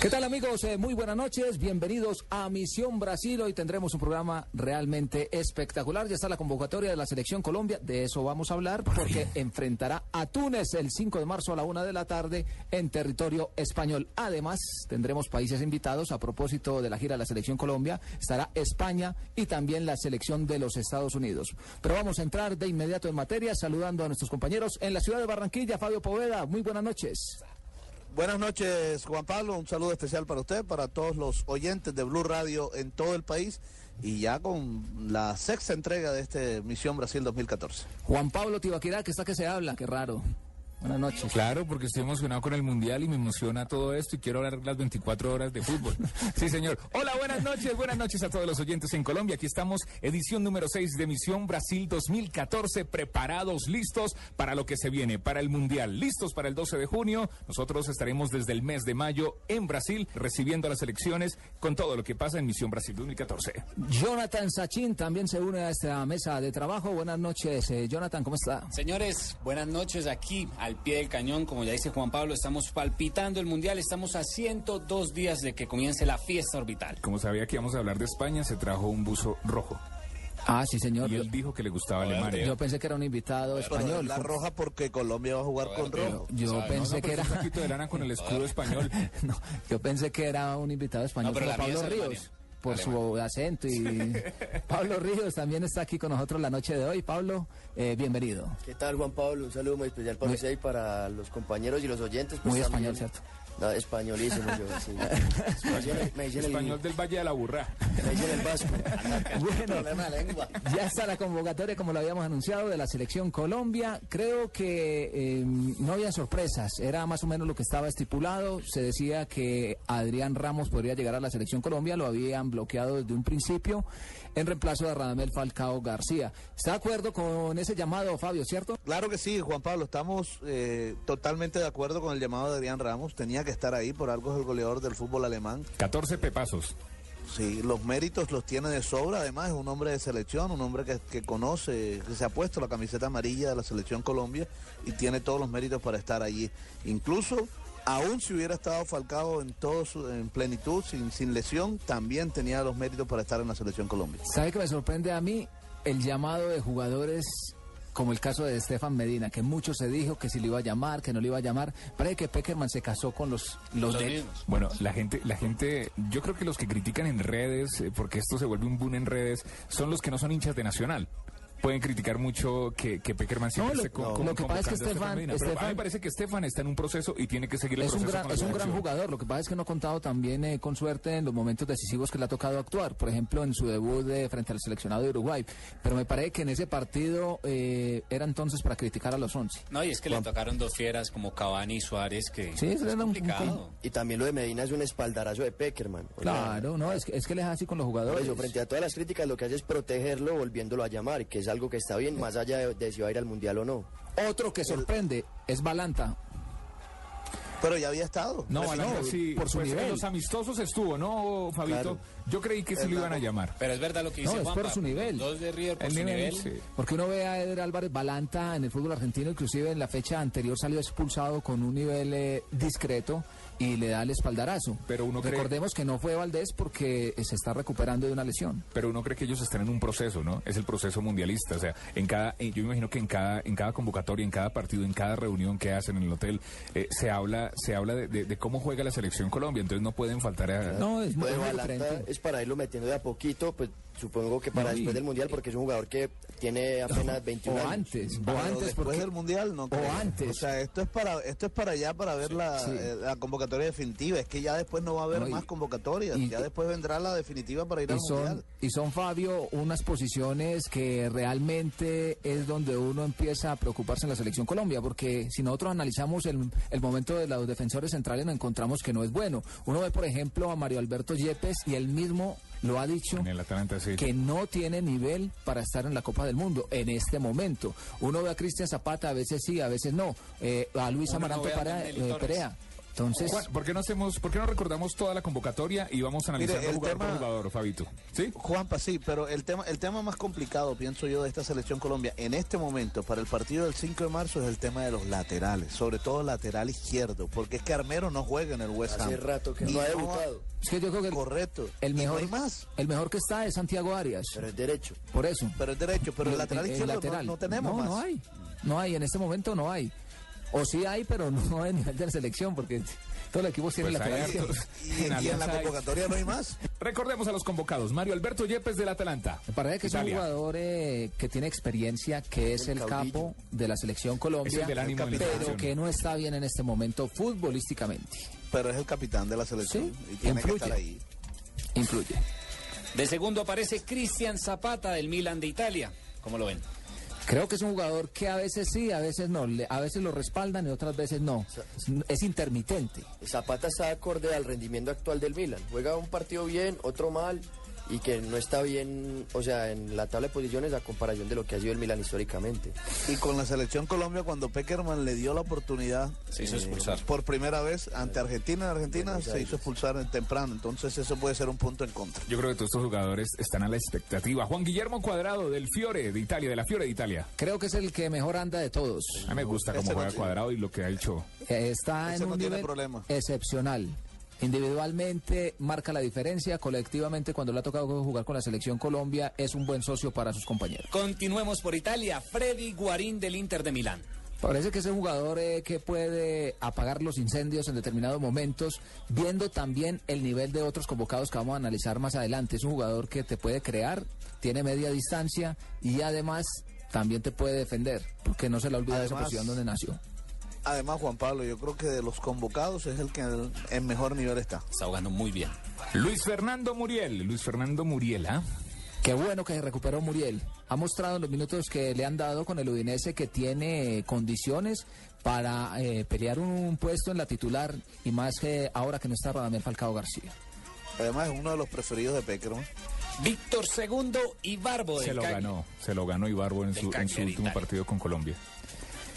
¿Qué tal amigos? Eh, muy buenas noches, bienvenidos a Misión Brasil. Hoy tendremos un programa realmente espectacular. Ya está la convocatoria de la Selección Colombia, de eso vamos a hablar porque enfrentará a Túnez el 5 de marzo a la una de la tarde en territorio español. Además, tendremos países invitados a propósito de la gira de la Selección Colombia. Estará España y también la Selección de los Estados Unidos. Pero vamos a entrar de inmediato en materia saludando a nuestros compañeros en la ciudad de Barranquilla. Fabio Poveda, muy buenas noches. Buenas noches, Juan Pablo. Un saludo especial para usted, para todos los oyentes de Blue Radio en todo el país y ya con la sexta entrega de este Misión Brasil 2014. Juan Pablo Tibaquirá, que está que se habla, qué raro. Buenas noches. Claro, porque estoy emocionado con el Mundial y me emociona todo esto y quiero hablar las 24 horas de fútbol. Sí, señor. Hola, buenas noches, buenas noches a todos los oyentes en Colombia. Aquí estamos, edición número 6 de Misión Brasil 2014, preparados, listos para lo que se viene, para el Mundial, listos para el 12 de junio. Nosotros estaremos desde el mes de mayo en Brasil recibiendo las elecciones con todo lo que pasa en Misión Brasil 2014. Jonathan Sachin también se une a esta mesa de trabajo. Buenas noches, eh, Jonathan, ¿cómo está? Señores, buenas noches aquí al pie del cañón, como ya dice Juan Pablo, estamos palpitando el Mundial, estamos a 102 días de que comience la fiesta orbital. Como sabía que íbamos a hablar de España, se trajo un buzo rojo. Ah, sí, señor. Y él dijo que le gustaba Alemania. Yo pensé que era un invitado español. La roja porque Colombia va a jugar con rojo. Yo pensé que era... Un poquito de lana con el escudo español. no, yo pensé que era un invitado español, No, pero Pablo Ríos. Por su acento y Pablo Ríos también está aquí con nosotros la noche de hoy. Pablo, eh, bienvenido. ¿Qué tal, Juan Pablo? Un saludo muy especial para Muy- usted y para los compañeros y los oyentes. pues, Muy también. español, ¿cierto? No, españolísimo yo, sí. Me dicen el- me dicen el, Español del Valle de la Burra. me dicen el vasco. Bueno, Problema de lengua. Ya está la convocatoria, como lo habíamos anunciado, de la selección Colombia. Creo que eh, no había sorpresas, era más o menos lo que estaba estipulado. Se decía que Adrián Ramos podría llegar a la selección Colombia, lo habían bloqueado desde un principio en reemplazo de Radamel Falcao García. ¿Está de acuerdo con ese llamado, Fabio, cierto? Claro que sí, Juan Pablo. Estamos eh, totalmente de acuerdo con el llamado de Adrián Ramos. Tenía que estar ahí, por algo es el goleador del fútbol alemán. 14 pepazos. Sí, los méritos los tiene de sobra. Además, es un hombre de selección, un hombre que, que conoce, que se ha puesto la camiseta amarilla de la selección Colombia y tiene todos los méritos para estar allí. Incluso, aún si hubiera estado Falcao en todo su, en plenitud, sin, sin lesión, también tenía los méritos para estar en la selección Colombia. ¿Sabe que me sorprende a mí el llamado de jugadores como el caso de Estefan Medina, que mucho se dijo que si le iba a llamar, que no le iba a llamar? Parece que Peckerman se casó con los, los, de... Bueno, la gente, la gente, yo creo que los que critican en redes, eh, porque esto se vuelve un boom en redes, son los que no son hinchas de Nacional. Pueden criticar mucho que, que Peckerman siempre No, lo- esté con, no, con- lo que pasa es que Estefan-. Pero a mí me parece que Estefan está en un proceso y tiene que seguir el Es un, gran, con la es un gran jugador, lo que pasa es que no ha contado también eh, con suerte en los momentos decisivos que le ha tocado actuar, por ejemplo en su debut de, frente al seleccionado de Uruguay, pero me parece que en ese partido eh, era entonces para criticar a los 11. No, y es que le tocaron dos fieras como Cavani y Suárez, que Sí, es era un- un- complicado. Y también lo de Medina es un espaldarazo de Peckerman. O sea, Claro, no, es que, es que le es así con los Por jugadores. eso, frente a todas las críticas, lo que hace es protegerlo volviéndolo a llamar, que es algo que está bien, más allá de, de si va a ir al Mundial o no. Otro que sorprende es Balanta. Pero ya había estado. No, Pues Balanta no, sí, por su pues, en nivel. los amistosos estuvo, ¿no, Fabito? Claro. Yo creí que sí lo iban a llamar. Pero es verdad lo que No, dice es por su nivel. Dos de River por El su nivel, nivel. sí. Porque uno ve a Eder Álvarez Balanta en el fútbol argentino, inclusive en la fecha anterior salió expulsado con un nivel eh, discreto y le da el espaldarazo. Pero uno cree- Recordemos que no fue Valdés porque se está recuperando de una lesión. Pero uno cree que ellos están en un proceso, ¿no? Es el proceso mundialista. O sea, en cada, eh, yo me imagino que en cada, en cada convocatoria, en cada partido, en cada reunión que hacen en el hotel, eh, se habla, se habla de, de- de cómo juega la selección Colombia. Entonces no pueden faltar a. No, es muy Balanta diferente. es para irlo metiendo de a poquito, pues Supongo que para No, y- después del Mundial, porque es un jugador que tiene apenas 21 O años. antes, o antes después porque del mundial no o creo. antes. o sea esto es para esto es para allá para ver la, Sí. eh, la convocatoria definitiva es que ya después no va a haber No, y- más convocatorias y- ya después vendrá la definitiva para ir y al son, mundial y son, Fabio, unas posiciones que realmente es donde uno empieza a preocuparse en la selección Colombia, porque si nosotros analizamos el, el momento de los defensores centrales, nos encontramos que no es bueno. Uno ve, por ejemplo, a Mario Alberto Yepes y él mismo lo ha dicho En el Atalanta, sí. que no tiene nivel para estar en la Copa del Mundo en este momento. Uno ve a Cristian Zapata, a veces sí, a veces no. Eh, a Luis Uno no Amaranto a Para- eh. Perea. Entonces, Juan, ¿por qué no hacemos, por qué no recordamos toda la convocatoria y vamos analizando Mire, el jugador por tema- jugador, Fabito? ¿Sí? Juanpa, sí, pero el tema, el tema más complicado, pienso yo, de esta selección Colombia en este momento, para el partido del 5 de marzo, es el tema de los laterales, sobre todo lateral izquierdo, porque es que Armero no juega en el West Ham. Hace rato que Y no ha debutado, es que yo creo que el, Correcto. el Y mejor, no hay más. el mejor que está es Santiago Arias. pero es derecho. Por eso. Pero es derecho, pero el lateral izquierdo no- lateral. No, tenemos no, más. No hay. No hay, en este momento no hay. O sí hay, pero no a nivel de la selección, porque todos los equipos tienen Pues hay izquierdo. hartos. Y, y en la hay. convocatoria no hay más. Recordemos a los convocados. Mario Alberto Yepes del Atalanta. Me parece que es un jugador eh, que tiene experiencia, que es El el capo de la selección Colombia, el la pero que no está bien en este momento futbolísticamente. Pero es el capitán de la selección Sí, y tiene que influye. estar ahí. Influye. De segundo aparece Cristian Zapata del Milan de Italia. ¿Cómo lo ven? Creo que es un jugador que a veces sí, a veces no. Le- A veces lo respaldan y otras veces no. Es intermitente. Zapata está acorde al rendimiento actual del Milan. Juega un partido bien, otro mal, y que no está bien, o sea, en la tabla de posiciones a comparación de lo que ha sido el Milan históricamente. Y con la selección Colombia, cuando Peckerman le dio la oportunidad Se hizo expulsar. por primera vez ante Argentina, en Argentina se hizo expulsar en temprano. Entonces eso puede ser un punto en contra. Yo creo que todos estos jugadores están a la expectativa. Juan Guillermo Cuadrado del Fiore de Italia, de la Fiore de Italia. Creo que es el que mejor anda de todos. A mí me gusta cómo no juega Cuadrado y lo que ha hecho. Eh, Está Ese en no un tiene nivel problema. excepcional. Individualmente marca la diferencia, colectivamente cuando le ha tocado jugar con la selección Colombia es un buen socio para sus compañeros. Continuemos por Italia. Freddy Guarín del Inter de Milán. Parece que es un jugador eh, que puede apagar los incendios en determinados momentos, viendo también el nivel de otros convocados que vamos a analizar más adelante. Es un jugador que te puede crear, tiene media distancia y además también te puede defender, porque no se le olvida esa posición donde nació. Además, Juan Pablo, yo creo que de los convocados es el que en, mejor nivel está. Está jugando muy bien. Luis Fernando Muriel. Luis Fernando Muriel, ¿ah? Qué bueno que se recuperó Muriel. Ha mostrado en los minutos que le han dado con el Udinese que tiene condiciones para eh, pelear un puesto en la titular y más que ahora que no está Radamel Falcao García. Además, es uno de los preferidos de Peckerman. Víctor Segundo y Barbo del Se lo ganó. Se lo ganó Ibarbo en Del su, en su último partido con Colombia.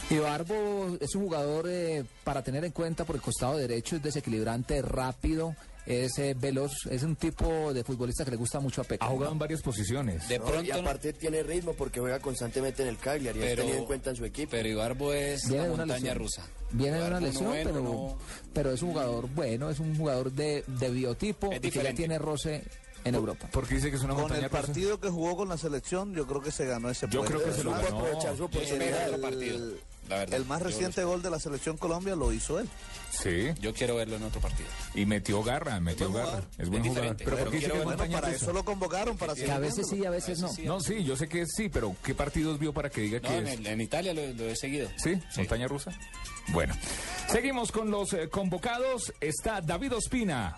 Y Barbo es un jugador eh, para tener en cuenta por el costado derecho, es desequilibrante, rápido, es eh, veloz, es un tipo de futbolista que le gusta mucho a Ha Peca. jugado en varias posiciones. De ¿no? pronto, y aparte tiene ritmo porque juega constantemente en el Cagliari, es pero, tenido en cuenta en su equipo. pero Ibarbo es Viene la de una montaña lesión. rusa. Viene de una Ibarbo lesión, pero, no- pero es un jugador bueno, es un jugador de, de biotipo Es y que ya tiene roce en Europa. Porque dice que es una Con el partido que jugó con la selección, yo creo que se ganó ese Yo creo que se lo ganó. aprovechar su oportunidad. otro partido. La verdad. El más reciente gol de la selección Colombia lo hizo él. Sí. Yo quiero verlo en otro partido. Y metió garra, metió garra. Es buen jugador. diferente, Pero pero ¿por qué dice quiero que es verlo Bueno, montaña para rusa? eso lo convocaron, para Que a veces sí, a veces no. No, sí, yo sé que sí, pero ¿qué partidos vio para que diga No, que en, es? el- en Italia lo, lo he seguido. ¿Sí? ¿Montaña rusa? Bueno, seguimos con los eh, convocados. Está David Ospina.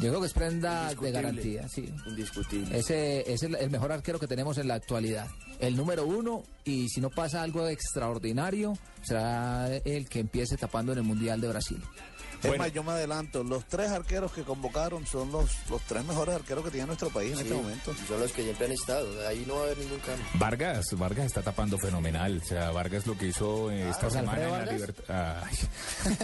Yo creo que es prenda de garantía, sí. Indiscutible. Ese es el mejor arquero que tenemos en la actualidad. El número uno, y si no pasa algo extraordinario, será el que empiece tapando en el Mundial de Brasil. Es Bueno. más, yo me adelanto. Los tres arqueros que convocaron son los, los tres mejores arqueros que tiene nuestro país en Sí, este momento. son los que siempre han estado, ahí no va a haber ningún cambio. Vargas, Vargas está tapando fenomenal. O sea, Vargas lo que hizo eh, esta ¿José semana en la? Libertad. Ay,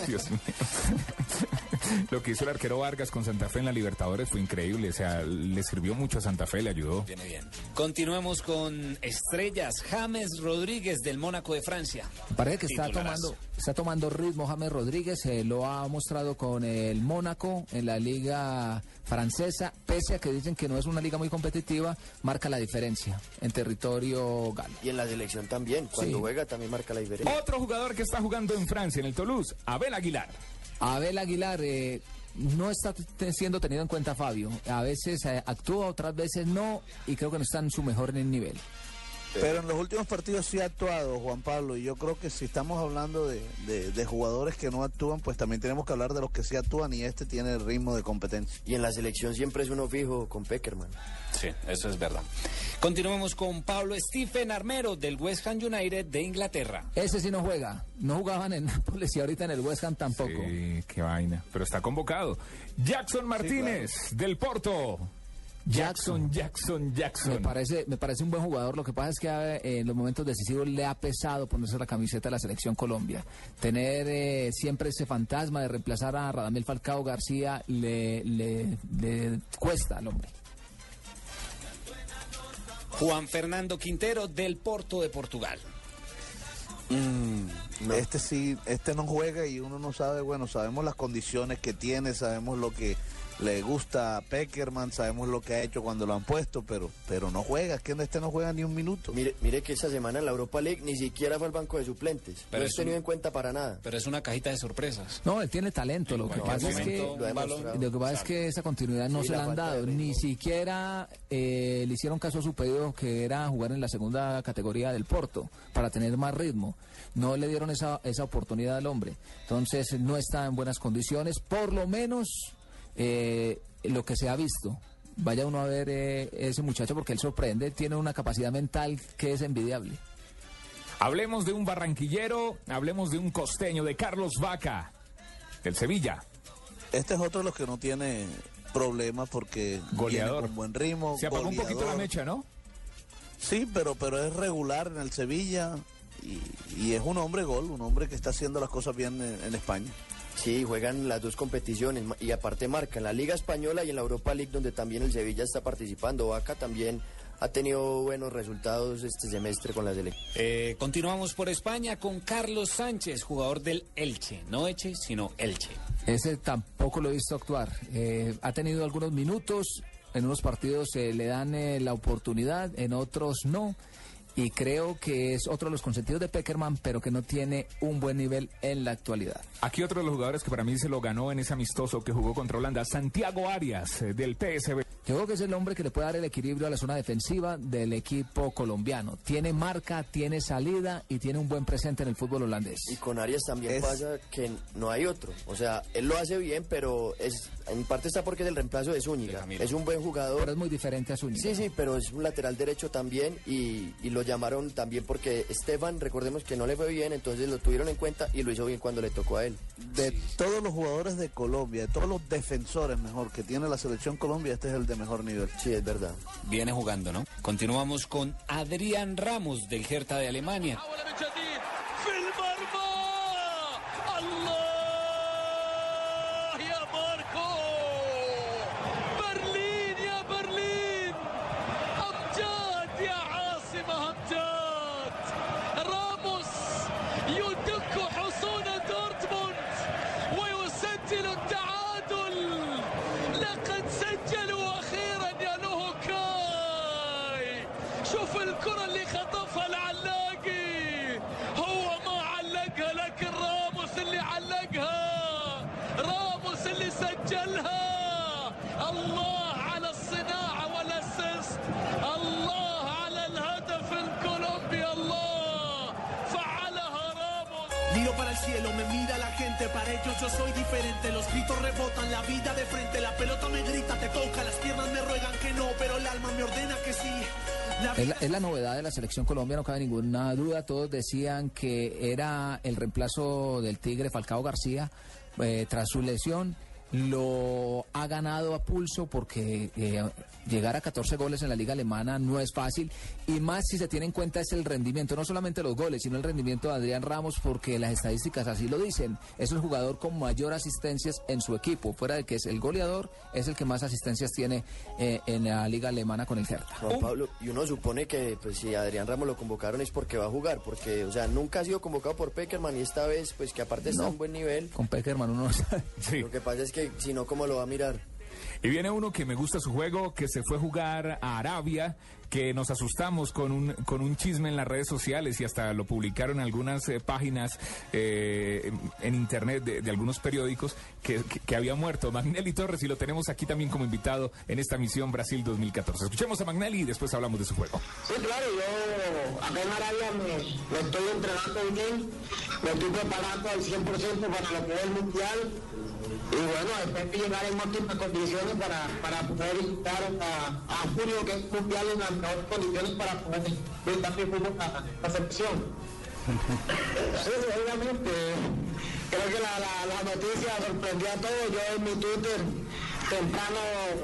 Dios mío. lo que hizo el arquero Vargas con Santa Fe en la Libertadores fue increíble. O sea, le sirvió mucho a Santa Fe, le ayudó. Viene bien. Continuemos con estrellas. James Rodríguez del Mónaco de Francia. Parece que está Titularazo. tomando, está tomando ritmo James Rodríguez, eh, lo ha mostrado con el Mónaco en la liga francesa, pese a que dicen que no es una liga muy competitiva, marca la diferencia en territorio galo. Y en la selección también, cuando Sí. juega también marca la diferencia. Otro jugador que está jugando en Francia, en el Toulouse, Abel Aguilar. Abel Aguilar, eh, no está siendo tenido en cuenta Fabio. A veces eh, actúa, otras veces no, y creo que no está en su mejor nivel. Pero en los últimos partidos sí ha actuado Juan Pablo y yo creo que si estamos hablando de, de- de jugadores que no actúan, pues también tenemos que hablar de los que sí actúan y este tiene el ritmo de competencia. Y en la selección siempre es uno fijo con Peckerman. Sí, eso es verdad. Continuemos con Pablo Stephen Armero del West Ham United de Inglaterra. Ese sí no juega. No jugaban en Nápoles y ahorita en el West Ham tampoco. Sí, qué vaina. Pero está convocado. Jackson Martínez, del Porto. Jackson, Jackson, Jackson. Me parece, me parece un buen jugador. Lo que pasa es que eh, en los momentos decisivos le ha pesado ponerse la camiseta de la selección Colombia. Tener eh, siempre ese fantasma de reemplazar a Radamel Falcao García le, le- le cuesta al hombre. Juan Fernando Quintero del Porto de Portugal. Este sí, este no juega y uno no sabe, bueno, sabemos las condiciones que tiene, sabemos lo que le gusta a Peckerman, sabemos lo que ha hecho cuando lo han puesto, pero, pero no juega, es que este no juega ni un minuto. Mire, mire que esta semana en la Europa League ni siquiera fue al banco de suplentes. Pero no es tenido un- en cuenta para nada. Pero es una cajita de sorpresas. No, él tiene talento. Lo que pasa es que Lo balón- que pasa es que esa continuidad no Sí, se la han dado. Ni siquiera eh, le hicieron caso a su pedido que era jugar en la segunda categoría del Porto para tener más ritmo. No le dieron esa, esa oportunidad al hombre. Entonces no está en buenas condiciones. Por lo menos eh, lo que se ha visto. Vaya uno a ver eh, ese muchacho porque él sorprende. Tiene una capacidad mental que es envidiable. Hablemos de un barranquillero, hablemos de un costeño, de Carlos Vaca, del Sevilla. Este es otro de los que no tiene problemas porque Goleador. viene con buen ritmo. Se apagó un poquito la mecha, ¿no? Sí, pero, pero es regular en el Sevilla y, y es un hombre gol, un hombre que está haciendo las cosas bien en, en España. Sí, juegan las dos competiciones y aparte marca en la Liga Española y en la Europa League donde también el Sevilla está participando. Vaca también ha tenido buenos resultados este semestre con la selección. Eh, continuamos por España con Carlos Sánchez, jugador del Elche. No Eche, sino Elche. Ese tampoco lo he visto actuar. Eh, ha tenido algunos minutos, en unos partidos eh, le dan eh, la oportunidad, en otros no. Y creo que es otro de los consentidos de Peckerman, pero que no tiene un buen nivel en la actualidad. Aquí otro de los jugadores que para mí se lo ganó en ese amistoso que jugó contra Holanda, Santiago Arias, eh, del PSV. Yo creo que es el hombre que le puede dar el equilibrio a la zona defensiva del equipo colombiano. Tiene marca, tiene salida y tiene un buen presente en el fútbol holandés. Y con Arias también Es- pasa que no hay otro. O sea, él lo hace bien, pero es en parte está porque es el reemplazo de Zúñiga. Es un buen Pero jugador. es muy diferente a Zúñiga. Sí, sí, pero es un lateral derecho también y, y lo llamaron también porque Esteban, recordemos que no le fue bien, entonces lo tuvieron en cuenta y lo hizo bien cuando le tocó a él. De todos los jugadores de Colombia, de todos los defensores mejor que tiene la selección Colombia, este es el de mejor nivel. Sí, es verdad. Viene jugando, ¿no? Continuamos con Adrián Ramos del Hertha de Alemania. Yo soy diferente. Los gritos rebotan, la vida de frente, la pelota me grita, te toca, las piernas me ruegan que no, pero el alma me ordena que sí. La Es la, es la novedad de la selección Colombia, no cabe ninguna duda. Todos decían que era el reemplazo del Tigre Falcao García eh, tras su lesión. Lo ha ganado a pulso porque eh, llegar a 14 goles en la liga alemana no es fácil y más si se tiene en cuenta es el rendimiento, no solamente los goles, sino el rendimiento de Adrián Ramos porque las estadísticas así lo dicen. Es el jugador con mayor asistencias en su equipo, fuera de que es el goleador, es el que más asistencias tiene eh, en la liga alemana con el Hertha. Juan Pablo, y uno supone que pues si Adrián Ramos lo convocaron es porque va a jugar, porque o sea, nunca ha sido convocado por Peckerman y esta vez pues que aparte está No. un buen nivel. Con Peckerman uno no sabe. Sí. Lo que pasa es que no cómo lo va a mirar. Y viene uno que me gusta su juego, que se fue a jugar a Arabia, que nos asustamos con un, con un chisme en las redes sociales y hasta lo publicaron algunas eh, páginas eh, en, internet de, algunos periódicos que, había muerto. Magnelli Torres y lo tenemos aquí también como invitado en esta misión Brasil 2014. Escuchemos a Magnelli y después hablamos de su juego. Sí, claro, yo acá en Arabia me, me estoy entrenando bien, me estoy preparando al 100% para lo que es el mundial y bueno, después de llegar en óptimas condiciones para, para poder visitar a, a Julio, que es mundial en las mejores condiciones para poder brindar mi fútbol a la selección. Obviamente. Creo que la, la, la noticia sorprendió a todos. Yo en mi Twitter temprano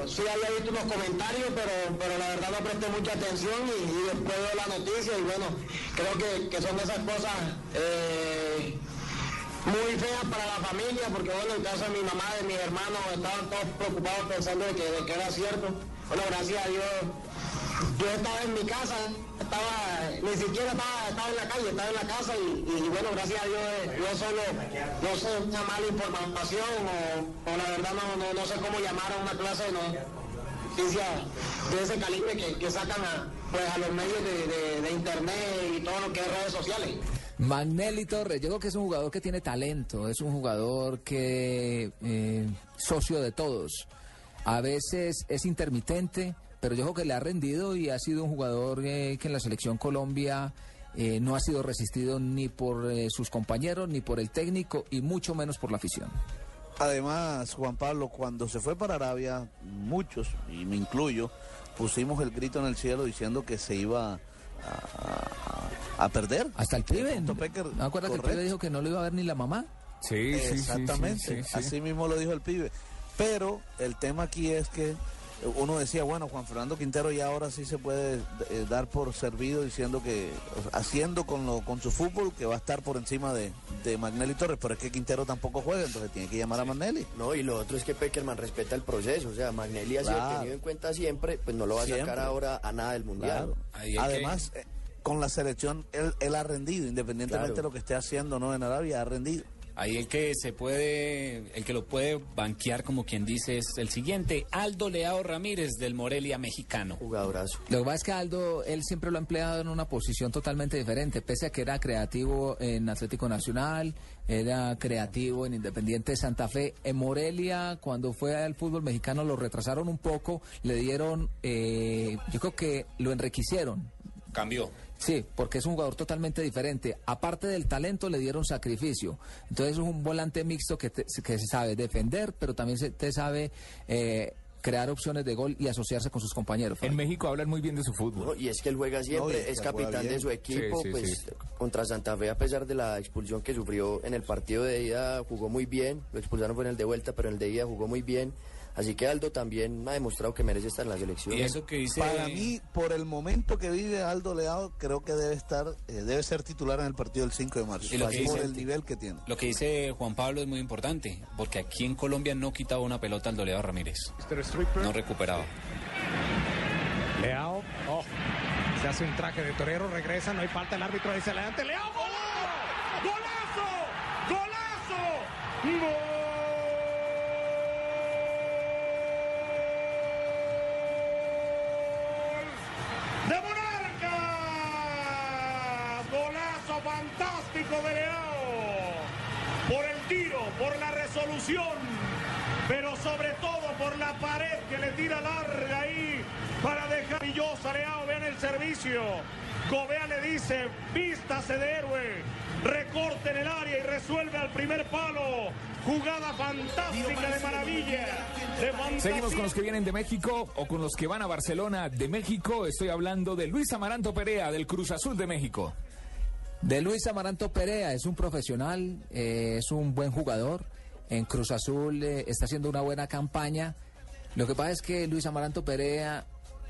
sí había visto unos comentarios, pero, pero la verdad no presté mucha atención y, y después veo la noticia y bueno, creo que, que son esas cosas eh, muy feas para la familia, porque bueno, en caso de mi mamá, de mis hermanos, estaban todos preocupados pensando de que, de que era cierto. Bueno, gracias a Dios, yo estaba en mi casa, estaba, ni siquiera estaba, estaba en la calle, estaba en la casa y, bueno, gracias a Dios, eh, yo solo, no sé, una mala información o, o la verdad no, no, no sé cómo llamar a una clase de noticia de ese calibre que, que sacan a, pues, a los medios de internet y todo lo que es redes sociales. Magnelli Torres, yo creo que es un jugador que tiene talento, es un jugador que eh, socio de todos. A veces es intermitente, pero yo creo que le ha rendido y ha sido un jugador eh, que en la selección Colombia eh, no ha sido resistido ni por eh, sus compañeros, ni por el técnico y mucho menos por la afición. Además, Juan Pablo, cuando se fue para Arabia, muchos, y me incluyo, pusimos el grito en el cielo diciendo que se iba a, a- a perder. Hasta el pibe. ¿No acuerdas que el pibe dijo que no lo iba a ver ni la mamá? Sí, Exactamente, sí, sí, sí. así mismo lo dijo el pibe. Pero el tema aquí es que uno decía, bueno, Juan Fernando Quintero ya ahora sí se puede eh, dar por servido diciendo que, o sea, haciendo con, lo, con su fútbol que va a estar por encima de, de Magnelli Torres, pero es que Quintero tampoco juega, entonces tiene que llamar a Magnelli. No, y lo otro es que Peckerman respeta el proceso, o sea, Magnelli ha sido Claro. tenido en cuenta siempre, pues no lo va a Siempre. sacar ahora a nada del Mundial. Claro. Que- Además, eh, con la selección él, él ha rendido, independientemente Claro. de lo que esté haciendo no en Arabia, ha rendido. Ahí el que se puede, el que lo puede banquear como quien dice es el siguiente, Aldo Leao Ramírez del Morelia mexicano. Jugadorazo. Lo que pasa es que Aldo, él siempre lo ha empleado en una posición totalmente diferente, pese a que era creativo en Atlético Nacional, era creativo en Independiente Santa Fe. En Morelia, cuando fue al fútbol mexicano, lo retrasaron un poco, le dieron, eh, yo creo que lo enriquecieron. Cambió. Sí, porque es un jugador totalmente diferente. Aparte del talento, le dieron sacrificio. Entonces es un volante mixto que, te- que se sabe defender, pero también se, te sabe eh, crear opciones de gol y asociarse con sus compañeros. En México hablan muy bien de su fútbol. No, y es que él juega siempre, No, es capitán de su equipo, Sí, sí, pues sí. contra Santa Fe, a pesar de la expulsión que sufrió en el partido de ida, jugó muy bien, lo expulsaron fue en el de vuelta, pero en el de ida jugó muy bien, así que Aldo también ha demostrado que merece estar en la selección. Y eso que dice... Para mí, por el momento que vive Aldo Leao, creo que debe estar, eh, debe ser titular en el partido del 5 de marzo, Y lo que por el nivel que tiene. Lo que dice Juan Pablo es muy importante, porque aquí en Colombia no quitaba una pelota al Leao Ramírez. No recuperaba. Leao, oh, se hace un traje de torero, regresa, no hay falta, el árbitro dice adelante, Leao, golazo, golazo, golazo, gol Leao, por el tiro, por la resolución, pero sobre todo por la pared que le tira larga ahí para dejar brillosa Leao, vean el servicio. Gobea le dice, vístase de héroe, recorte en el área y resuelve al primer palo. Jugada fantástica de maravilla. De. Seguimos con los que vienen de México o con los que van a Barcelona de México. Estoy hablando de Luis Amaranto Perea del Cruz Azul de México. De Luis Amaranto Perea, es un profesional, eh, es un buen jugador. En Cruz Azul eh, está haciendo una buena campaña. Lo que pasa es que Luis Amaranto Perea,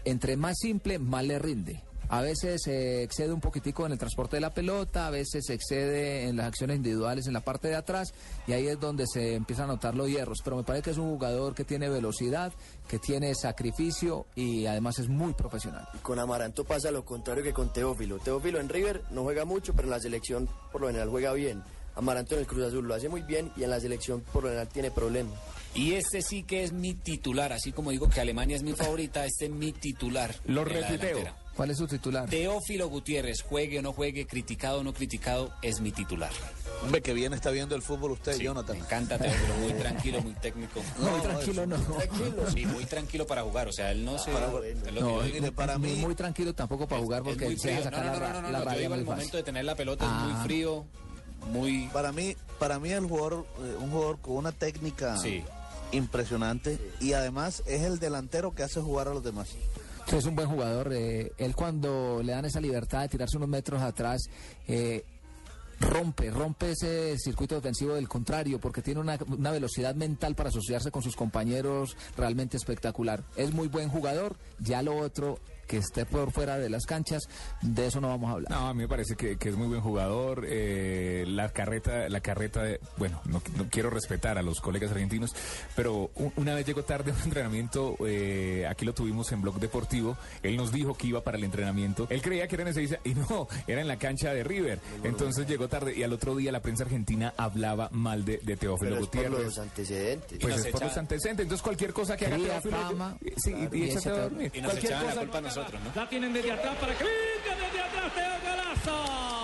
entre más simple, más le rinde. A veces se excede un poquitico en el transporte de la pelota, a veces se excede en las acciones individuales en la parte de atrás y ahí es donde se empiezan a notar los hierros. Pero me parece que es un jugador que tiene velocidad, que tiene sacrificio y además es muy profesional. Con Amaranto pasa lo contrario que con Teófilo. Teófilo en River no juega mucho, pero en la selección por lo general juega bien. Amaranto en el Cruz Azul lo hace muy bien y en la selección por lo general tiene problemas. Y este sí que es mi titular, así como digo que Alemania es mi favorita, este es mi titular. Lo retuiteo. ¿Cuál es su titular? Teófilo Gutiérrez, juegue o no juegue, criticado o no criticado, es mi titular. Hombre, que bien está viendo el fútbol usted, Sí, Jonathan. Me encanta Teófilo, muy tranquilo, muy técnico. muy tranquilo, no. Sí, muy tranquilo para jugar, o sea, él no se... Para- No, mire, para muy, mí- muy tranquilo tampoco para jugar porque muy se sacar no, no, la, no, no, no, yo digo fácil. momento de tener la pelota es Ah. muy frío, muy... Para mí, para mí el jugador, eh, un jugador con una técnica Sí. impresionante y además es el delantero que hace jugar a los demás. Es un buen jugador. eh, él cuando le dan esa libertad de tirarse unos metros atrás, eh, rompe, rompe ese circuito defensivo del contrario, porque tiene una velocidad mental para asociarse con sus compañeros realmente espectacular. Es muy buen jugador, ya lo otro que esté por fuera de las canchas, de eso no vamos a hablar. No, a mí me parece que, que es muy buen jugador. eh, la carreta, la carreta de, bueno, no, no quiero respetar a los colegas argentinos, pero una vez llegó tarde a un entrenamiento, eh, aquí lo tuvimos en Blog Deportivo, él nos dijo que iba para el entrenamiento, él creía que era en Ezeiza y no, era en la cancha de River. Entonces llegó tarde y al otro día la prensa argentina hablaba mal de, de Teófilo Pero es por Gutiérrez. los antecedentes. Pues es por los antecedentes. Entonces cualquier cosa que haga Teófilo, fama, sí, y- y, y échate a dormir. Y nos Cualquier echaban la culpa a nosotros, ¿no? La tienen desde atrás para que venga desde atrás Teo ¡De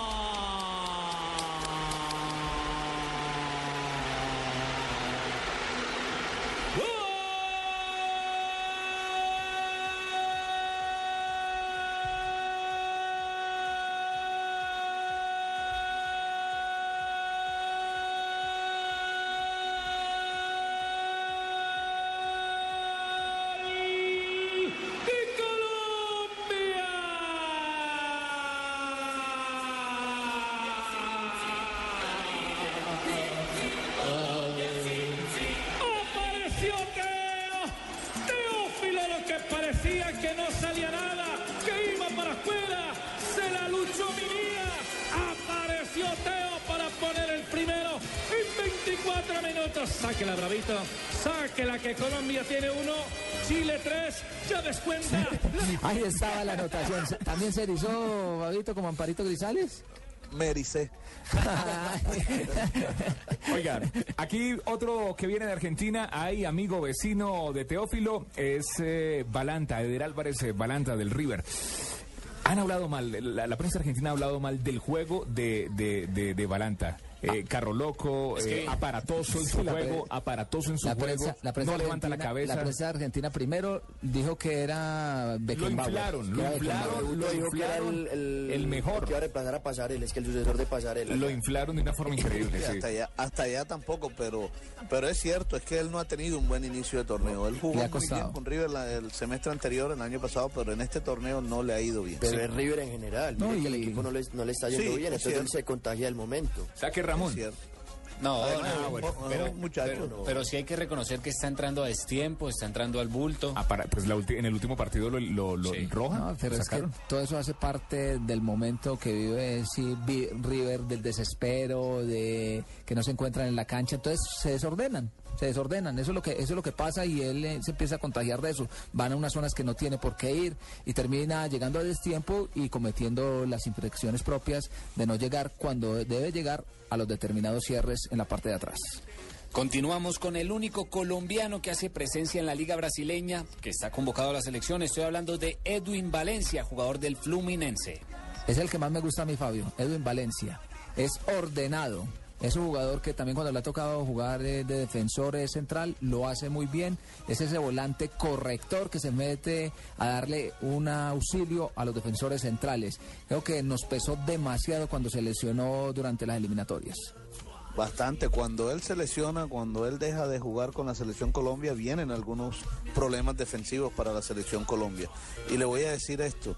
Ahí estaba la anotación. ¿También se erizó, Babito, como Amparito Grisales? Mericé. Oigan, aquí otro que viene de Argentina, hay amigo vecino de Teófilo, es eh, Balanta, Eder Álvarez eh, Balanta del River. Han hablado mal, la, la prensa argentina ha hablado mal del juego de, de, de, de Balanta. Eh, carro loco, Es que- eh, aparatoso en su juego, aparatoso en su La juego, prensa, la prensa no levanta la cabeza. La prensa argentina primero dijo que era lo Beckenbauer. inflaron, que lo inflaron, lo dijo que era inflaron, el, el, el mejor. que iba a reemplazar a Pasarela, es que el sucesor de Pasarela. Lo inflaron de una forma increíble. Sí, hasta, allá, hasta allá tampoco, pero, pero es cierto, es que él no ha tenido un buen inicio de torneo. Él jugó muy bien con River la- el semestre anterior, el año pasado, pero en este torneo no le ha ido bien. Pero es River en general. No, que y- el equipo no le, no le está yendo Sí, bien, es entonces él se contagia del momento. Saque Es Ramón. No, Además, no, es bueno, un- pero, muchacho. pero, pero sí hay que reconocer que está entrando a destiempo, está entrando al bulto. Ah, para- pues la ulti- en el último partido lo, lo, lo- Sí. roja. No, pero es que todo eso hace parte del momento que vive sí, River, del desespero, de que no se encuentran en la cancha, entonces se desordenan, se desordenan, eso es lo que eso es lo que pasa y él eh, se empieza a contagiar de eso, van a unas zonas que no tiene por qué ir y termina llegando a destiempo y cometiendo las infracciones propias de no llegar cuando debe llegar a los determinados cierres en la parte de atrás. Continuamos con el único colombiano que hace presencia en la liga brasileña, que está convocado a la selección. Estoy hablando de Edwin Valencia, jugador del Fluminense. Es el que más me gusta a mí, Fabio, Edwin Valencia. Es ordenado. Es un jugador que también cuando le ha tocado jugar de, de defensor central lo hace muy bien. Es ese volante corrector que se mete a darle un auxilio a los defensores centrales. Creo que nos pesó demasiado cuando se lesionó durante las eliminatorias. Bastante. Cuando él se lesiona, cuando él deja de jugar con la selección Colombia, vienen algunos problemas defensivos para la selección Colombia. Y le voy a decir esto.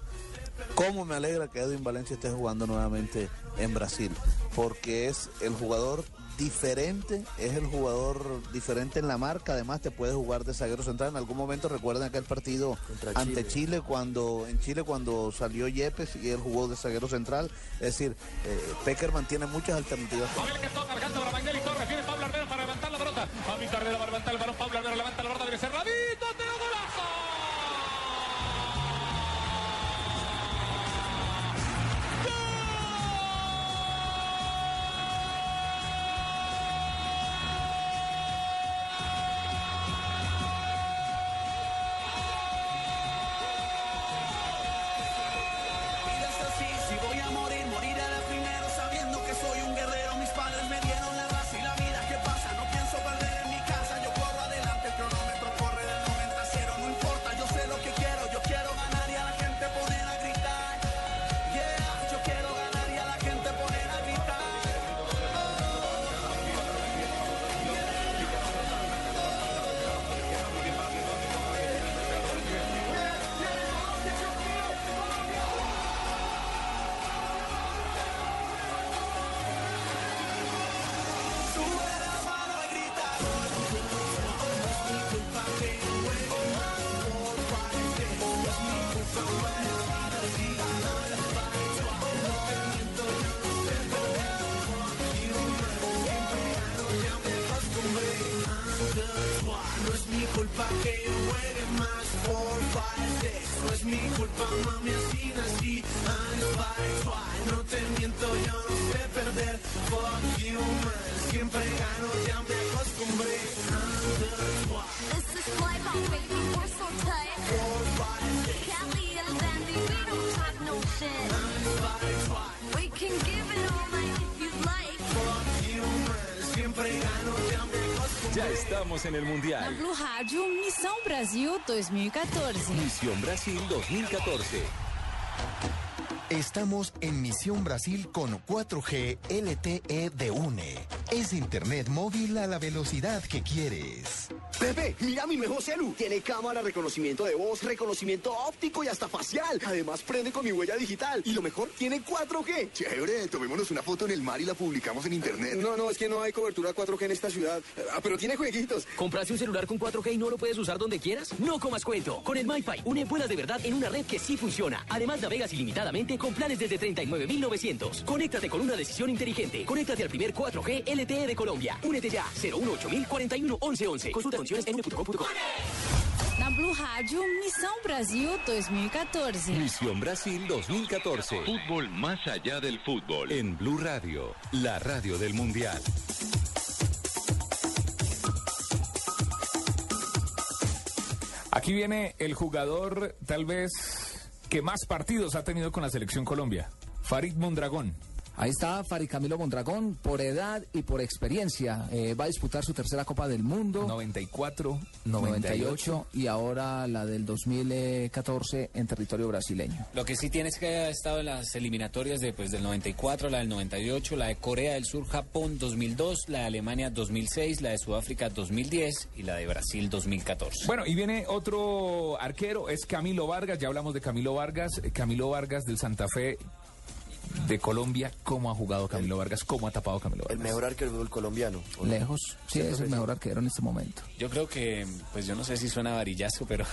¿Cómo me alegra que Edwin Valencia esté jugando nuevamente en Brasil? Porque es el jugador diferente, es el jugador diferente en la marca, además te puede jugar de zaguero central. En algún momento recuerden aquel partido Contra ante Chile. Chile cuando en Chile cuando salió Yepes y él jugó de zaguero central. Es decir, eh, Peckerman tiene muchas alternativas. Para levantar la pelota. Levantar el balón. Pablo Arbero levanta Ya me acostumbré. And that's why. This is fly ball, baby, we're so tight. Kelly and Vandy, we don't talk no shit. We can give it all night if you like. Fuck you, man. Siempre gano, ya me acostumbré. Ya estamos en el Mundial. Blue Rádio, Missão Brasil 2014. Misión Brasil 2014. Estamos en Misión Brasil con 4G LTE de UNE. Es internet móvil a la velocidad que quieres. Pepe, mira mi nuevo celu. Tiene cámara, reconocimiento de voz, reconocimiento óptico y hasta facial. Además, prende con mi huella digital. Y lo mejor, tiene 4G. Chévere, tomémonos una foto en el mar y la publicamos en internet. No, no, es que no hay cobertura 4G en esta ciudad. Ah, pero tiene jueguitos. ¿Compraste un celular con 4G y no lo puedes usar donde quieras? No comas cuento. Con el MyFi, une vuelas de verdad en una red que sí funciona. Además, navegas ilimitadamente con planes desde 39.900. Conéctate con una decisión inteligente. Conéctate al primer 4G LTE de Colombia. Únete ya. 018 41 1111. Consulta condiciones en. Na Blue Rádio, Missão Brasil 2014. Misión Brasil 2014. Fútbol más allá del fútbol. En Blue Radio, la radio del Mundial. Aquí viene el jugador tal vez que más partidos ha tenido con la selección Colombia, Farid Mondragón. Ahí está Fari Camilo Mondragón, por edad y por experiencia. Eh, va a disputar su tercera Copa del Mundo. 94, 98 y ahora la del 2014 en territorio brasileño. Lo que sí tiene es que ha estado en las eliminatorias de, pues, del 94, la del 98, la de Corea del Sur, Japón 2002, la de Alemania 2006, la de Sudáfrica 2010 y la de Brasil 2014. Bueno, y viene otro arquero, es Camilo Vargas, ya hablamos de Camilo Vargas, Camilo Vargas del Santa Fe de Colombia, ¿cómo ha jugado Camilo Vargas? ¿Cómo ha tapado Camilo Vargas? El mejor arquero del colombiano. Lejos, sí, es el mejor arquero en este momento. Yo creo que, pues yo no sé si suena varillazo, pero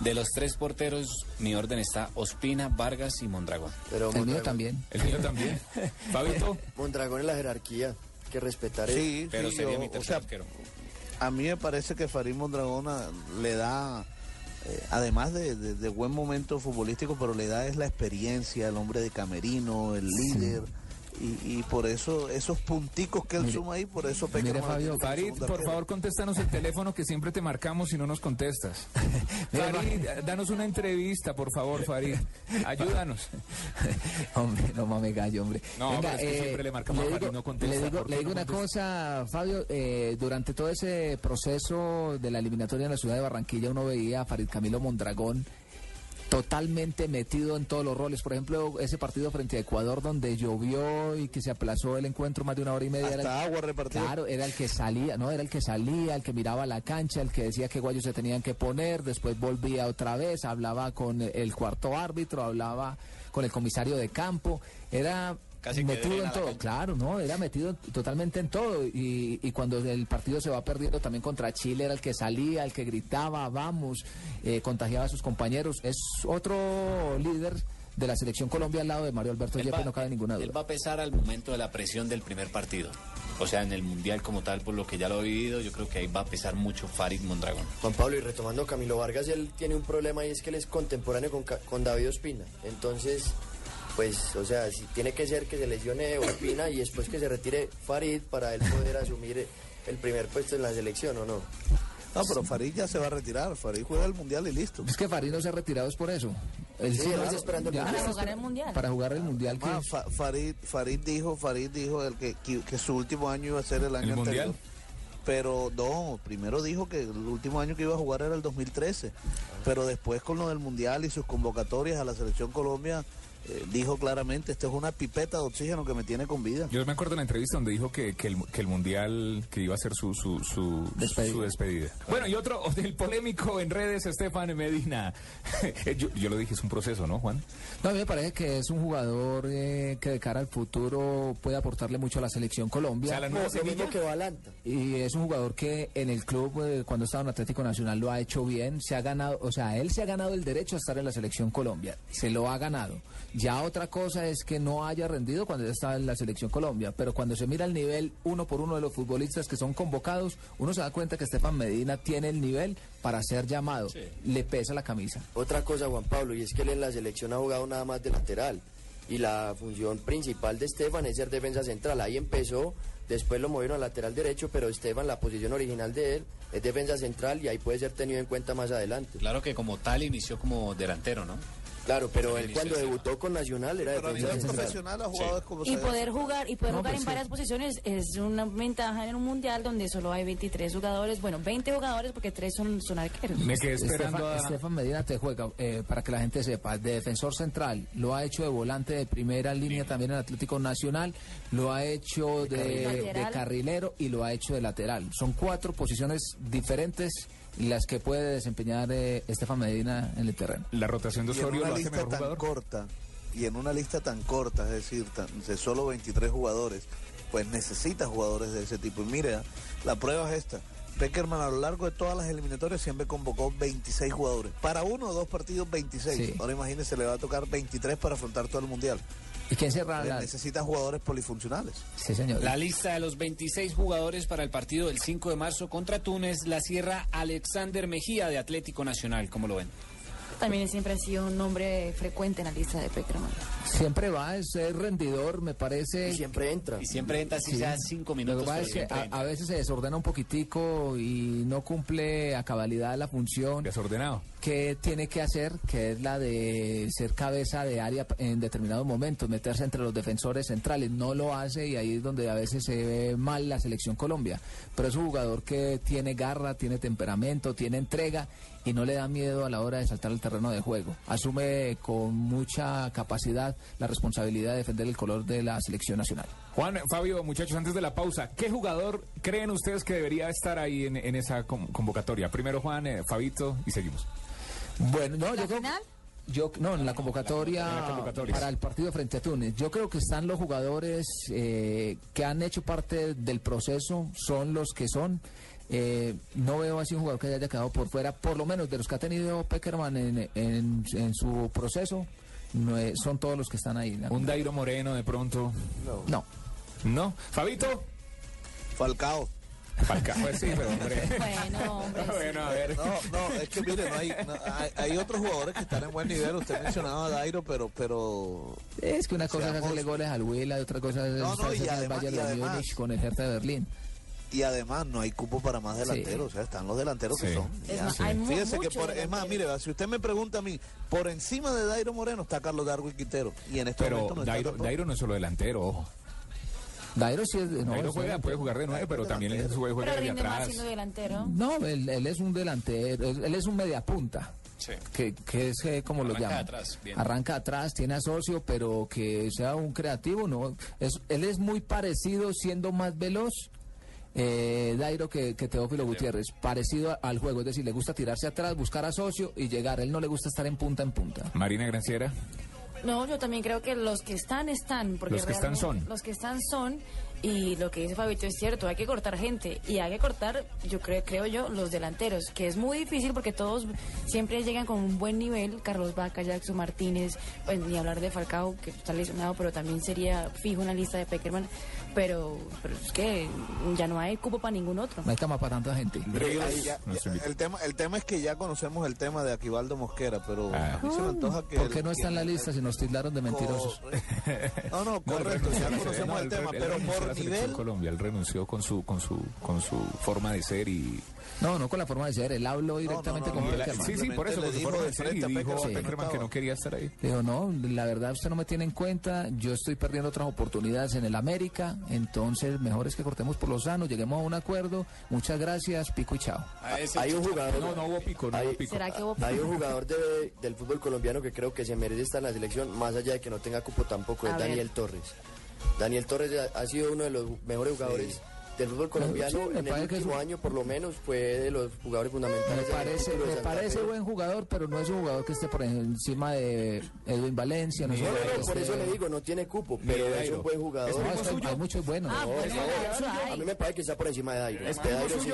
de los tres porteros, mi orden está Ospina, Vargas y Mondragón. Pero El mío Mondragón- también. El mío también. Fabito. Mondragón en la jerarquía. Hay que respetar eso. Sí, Pero sí, sería yo- mi o tercer sea, arquero. A mí me parece que Farid Mondragona le da, eh, además de, de- de buen momento futbolístico, pero le da es la experiencia, el hombre de camerino, el líder. Y, y por eso, esos punticos que él Mire- suma ahí, por eso Peckerman mire, Fabio, Farid, por favor, contéstanos el teléfono que siempre te marcamos y no nos contestas. Farid, danos una entrevista, por favor, Farid. Ayúdanos. hombre, no mames gallo, hombre. No, pero es que siempre le marcamos a Farid, no contesta. Le digo, ¿Por qué le digo no una contesta? cosa, Fabio, eh, durante todo ese proceso de la eliminatoria en la ciudad de Barranquilla uno veía a Farid Camilo Mondragón totalmente metido en todos los roles. Por ejemplo, ese partido frente a Ecuador donde llovió y que se aplazó el encuentro más de una hora y media. era el- Hasta agua repartida. Claro, era el que salía, no, era el que salía, el que miraba la cancha, el que decía qué guayos se tenían que poner, después volvía otra vez, hablaba con el cuarto árbitro, hablaba con el comisario de campo, era Casi metido en todo, claro, no, era metido totalmente en todo y, y cuando el partido se va perdiendo también contra Chile era el que salía, el que gritaba, vamos, eh, contagiaba a sus compañeros, es otro líder de la selección Colombia al lado de Mario Alberto Él Yepes, va- no cabe ninguna Él duda. va a pesar al momento de la presión del primer partido. O sea, en el Mundial como tal, por lo que ya lo he vivido, yo creo que ahí va a pesar mucho Farid Mondragón. Juan Pablo, y retomando Camilo Vargas, él tiene un problema y es que él es contemporáneo con, con David Ospina. Entonces, pues, o sea, si tiene que ser que se lesione Ospina y después que se retire Farid para él poder asumir el primer puesto en la selección, ¿o no? No, pero Farid ya se va a retirar. Farid juega el mundial y listo. Es que Farid no se ha retirado es por eso. Él Sí, él no- está esperando el ya, Mundial. Para jugar el Mundial. Para jugar el mundial que Ah, Fa- Farid, Farid dijo, Farid dijo el que, que, que su último año iba a ser el año ¿El anterior. Mundial? Pero no, primero dijo que el último año que iba a jugar era el 2013. Pero después con lo del mundial y sus convocatorias a la selección Colombia, eh, dijo claramente, esto es una pipeta de oxígeno que me tiene con vida. Yo me acuerdo de la entrevista donde dijo que, que el, que el Mundial, que iba a ser su, su, su, Despedida. su despedida. Bueno, y otro, el polémico en redes, Estefan Medina. yo, yo lo dije, es un proceso, ¿no, Juan? No, a mí me parece que es un jugador eh, que de cara al futuro puede aportarle mucho a la selección Colombia. O sea, la nueva Lo mismo Sevilla. que Balanta. Y es un jugador que en el club, eh, cuando estaba en Atlético Nacional, lo ha hecho bien. Se ha ganado, o sea, él se ha ganado el derecho a estar en la selección Colombia. Se lo ha ganado. Ya otra cosa es que no haya rendido cuando él estaba en la selección Colombia. Pero cuando se mira el nivel uno por uno de los futbolistas que son convocados, uno se da cuenta que Estefan Medina tiene el nivel para ser llamado. Le pesa la camisa. Otra cosa, Juan Pablo, y es que él en la selección ha jugado nada más de lateral. y la función principal de Estefan es ser defensa central. Ahí empezó, después lo movieron a lateral derecho, pero Estefan, la posición original de él es defensa central y ahí puede ser tenido en cuenta más adelante. Claro que como tal inició como delantero, ¿no? Claro, pero él cuando debutó con Nacional era defensa profesional ha jugado como Y poder jugar y poder No, jugar pues en sí. varias posiciones es una ventaja en un mundial donde solo hay 23 jugadores, bueno, 20 jugadores porque tres son, son arqueros. Me quedé esperando Estefan, a... Estefan Medina te juega, eh, para que la gente sepa, de defensor central, lo ha hecho de volante de primera línea también en Atlético Nacional, lo ha hecho de, de carrilero y lo ha hecho de lateral. Son cuatro posiciones diferentes las que puede desempeñar eh, Estefan Medina en el terreno. La rotación de y en Osorio una lo hace lista mejor tan jugador. corta y en una lista tan corta, es decir, tan- de solo 23 jugadores, pues necesita jugadores de ese tipo. Y mira, la prueba es esta. Peckerman a lo largo de todas las eliminatorias siempre convocó 26 jugadores. Para uno o dos partidos, 26. Sí. Ahora imagínese, le va a tocar 23 para afrontar todo el mundial. ¿Y quién cerrará la...? Necesita jugadores polifuncionales. Sí, señor. La lista de los 26 jugadores para el partido del 5 de marzo contra Túnez la cierra Alexander Mejía de Atlético Nacional. ¿Cómo lo ven? También siempre ha sido un nombre frecuente en la lista de Peckerman. Siempre va, es eh, rendidor, me parece. Y siempre entra. Y siempre entra así Sí. sea 5 Lo que minutos. pasa pero es que a, a veces se desordena un poquitico y no cumple a cabalidad la función Desordenado. que tiene que hacer, que es la de ser cabeza de área en determinados momentos, meterse entre los defensores centrales. No lo hace y ahí es donde a veces se ve mal la selección Colombia. Pero es un jugador que tiene garra, tiene temperamento, tiene entrega y no le da miedo a la hora de saltar al terreno de juego. Asume con mucha capacidad la responsabilidad de defender el color de la selección nacional. Juan, Fabio, muchachos, antes de la pausa, ¿qué jugador creen ustedes que debería estar ahí en, en esa con- convocatoria? Primero Juan, eh, Fabito y seguimos. Bueno, no, ¿La yo creo- final? Yo, no, en la convocatoria, En la convocatoria. para el partido frente a Túnez. Yo creo que están los jugadores eh, que han hecho parte del proceso, son los que son. Eh, no veo así un jugador que haya quedado por fuera, por lo menos de los que ha tenido Peckerman en, en- en su proceso, no es- son todos los que están ahí. ¿no? Un Dairo Moreno de pronto. No. ¿No? Fabito. Falcao. Falcao, pues sí, pero hombre. Bueno, hombre. bueno, a ver. No, no, es que mire, no hay, no, hay, hay otros jugadores que están en buen nivel. Usted mencionaba a Dairo, pero, pero Es que una cosa es Seamos- hacerle goles al Huila y otra cosa es No, no, hacerle al además- Bayern de además- Múnich con el Hertha de Berlín. Y además no hay cupo para más delanteros. O sea, están los delanteros Sí. que son. Es más, hay Fíjese que por, es más, mire, si usted me pregunta a mí, por encima de Dairo Moreno está Carlos Darwin Quintero. Y en este Pero momento no está Dairo, tampoco. Dairo no es solo delantero, ojo. Dairo sí es... no, Dairo juega, puede jugar de nueve, pero también él juega, de atrás. siendo delantero. No, él, él es un delantero, él, él es un mediapunta. Sí. Que, que es eh, como lo llaman. atrás, bien. Arranca atrás, tiene asocio, pero que sea un creativo, no. Es, él es muy parecido, siendo más veloz, eh, Dairo, que, que Teófilo Gutiérrez. Parecido a- al juego, es decir, le gusta tirarse atrás, buscar asocio y llegar. Él no le gusta estar en punta en punta. Marina Granciera. No, yo también creo que los que están, están. Porque Los que están son. Los que están son. Y lo que dice Fabito es cierto, hay que cortar gente. Y hay que cortar, yo creo, creo yo, los delanteros. Que es muy difícil porque todos siempre llegan con un buen nivel. Carlos Vaca, Jackson Martínez, pues ni hablar de Falcao, que está lesionado, pero también sería fijo en la lista de Peckerman. Pero, pero es que ya no hay cupo para ningún otro. No hay cama para tanta gente. Ahí ya- ya- el tema el tema es que ya conocemos el tema de Aquivaldo Mosquera, pero Ah. a mí se me antoja que... ¿Por qué el- no está en la lista si nos tildaron de mentirosos? No, no, correcto, ya conocemos no, el tema, pero por la selección. Colombia, él renunció con su, con su, con su forma de ser y No, no con la forma de ser. Él habló directamente no, no, con Peckerman. sí, sí, por eso, con su forma de de ser y dijo a Peckerman que no quería estar ahí. Dijo, no, la verdad usted no me tiene en cuenta, yo estoy perdiendo otras oportunidades en el América, entonces mejor es que cortemos por los sanos, lleguemos a un acuerdo, muchas gracias, pico y chao. Hay un jugador. No, no hubo pico, no Hay- hubo pico. ¿Será que hubo Hay un jugador de- del fútbol colombiano que creo que se merece estar en la selección, más allá de que no tenga cupo tampoco, es. Daniel Torres. Daniel Torres ha, sido uno de los mejores jugadores del fútbol colombiano. Sí, en el es último año, por lo menos, fue de los jugadores fundamentales. Me parece, me buen jugador, pero no es un jugador que esté por encima de Edwin Valencia, no No, no, no, por eso le digo, no tiene cupo, pero es un buen jugador. No, es que hay muchos buenos. Ah, bueno, eso A mí me parece que está por encima de Dairo. ¿Es De Dairo sí.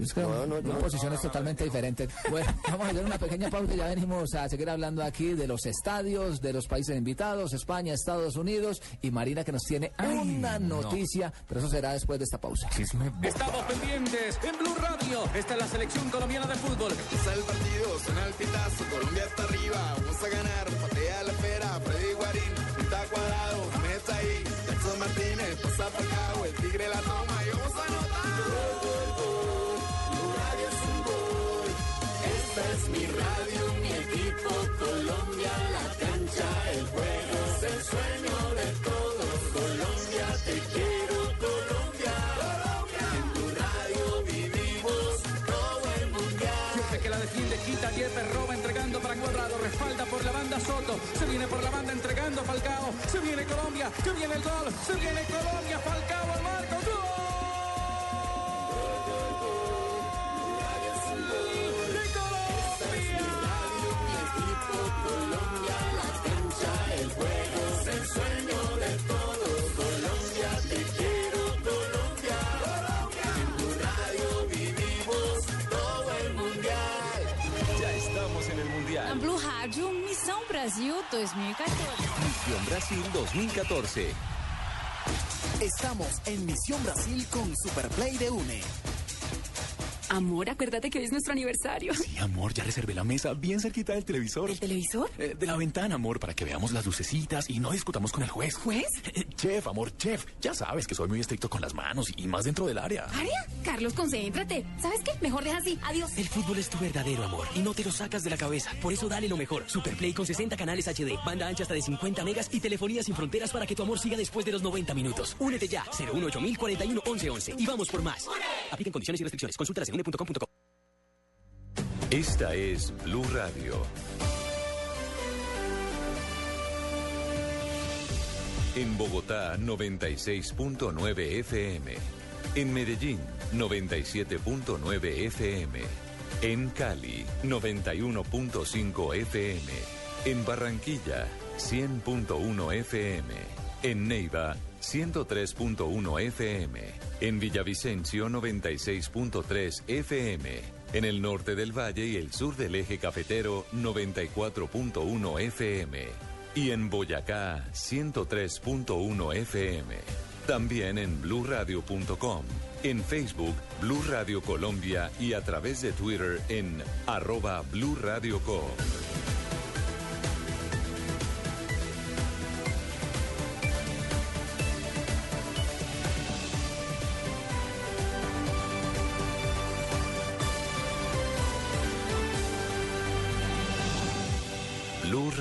Es que No, no, no. posiciones totalmente diferentes. Bueno, vamos a hacer una pequeña pausa y ya venimos a seguir hablando aquí de los estadios, de los países invitados, España, Estados Unidos y Marina que nos tiene una no. noticia, pero eso será después de esta pausa. Estamos pendientes en Blue Radio. Esta es la selección colombiana de fútbol. Está el partido, suena el pitazo, Colombia está arriba, vamos a ganar, patea la espera, Freddy Guarín, está cuadrado, meta ahí, Jackson Martínez, pasa por acá, el tigre la toma Soto, se viene por la banda entregando Falcao, se viene Colombia, se viene el gol, se viene Colombia, Falcao al marco, ¡gol! Brasil 2014. Misión Brasil 2014. Estamos en Misión Brasil con Superplay de UNE. Amor, acuérdate que hoy es nuestro aniversario. Sí, amor, ya reservé la mesa bien cerquita del televisor. ¿El televisor? Eh, de la ventana, amor, para que veamos las lucecitas y no discutamos con el juez. ¿Juez? Eh, chef, amor, chef. Ya sabes que soy muy estricto con las manos y más dentro del área. ¿Área? Carlos, concéntrate. ¿Sabes qué? Mejor deja así. Adiós. El fútbol es tu verdadero amor y no te lo sacas de la cabeza. Por eso dale lo mejor. Superplay con 60 canales HD, banda ancha hasta de 50 megas y telefonía sin fronteras para que tu amor siga después de los 90 minutos. Únete ya. 018 41 11 11 y vamos por más. Apliquen condiciones y restricciones. Consulta en Esta es Blue Radio. En Bogotá, 96.9 FM. En Medellín, 97.9 FM. En Cali, 91.5 FM. En Barranquilla, 100.1 FM. En Neiva, 103.1 FM. En Villavicencio, 96.3 FM. En el norte del valle y el sur del eje cafetero, 94.1 FM. Y en Boyacá, 103.1 FM. También en bluradio.com. En Facebook, Blue Radio Colombia y a través de Twitter en arroba Blue Co.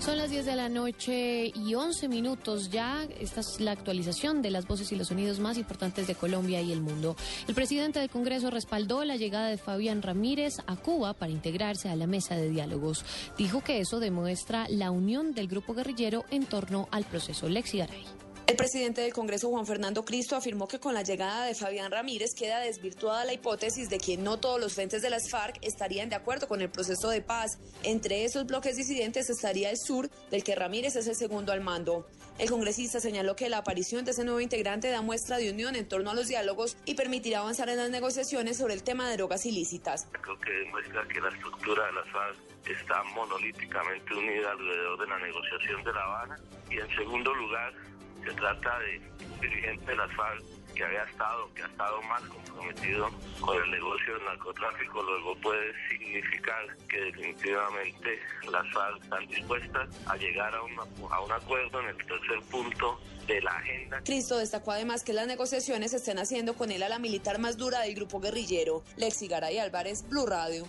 Son las 10 de la noche y 11 minutos ya. Esta es la actualización de las voces y los sonidos más importantes de Colombia y el mundo. El presidente del Congreso respaldó la llegada de Fabián Ramírez a Cuba para integrarse a la mesa de diálogos. Dijo que eso demuestra la unión del grupo guerrillero en torno al proceso Lexi Garay. El presidente del Congreso, Juan Fernando Cristo, afirmó que con la llegada de Fabián Ramírez queda desvirtuada la hipótesis de que no todos los frentes de las FARC estarían de acuerdo con el proceso de paz. Entre esos bloques disidentes estaría el sur, del que Ramírez es el segundo al mando. El congresista señaló que la aparición de ese nuevo integrante da muestra de unión en torno a los diálogos y permitirá avanzar en las negociaciones sobre el tema de drogas ilícitas. Creo que demuestra que la estructura de las FARC está monolíticamente unida alrededor de la negociación de La Habana. Y en segundo lugar, se trata de un dirigente de las FARC que había estado, que ha estado más comprometido con el negocio del narcotráfico, luego puede significar que definitivamente las FARC están dispuestas a llegar a, una- a un acuerdo en el tercer punto de la agenda. Cristo destacó además que las negociaciones se estén haciendo con el ala militar más dura del grupo guerrillero. Lexi Garay Álvarez, Blue Radio.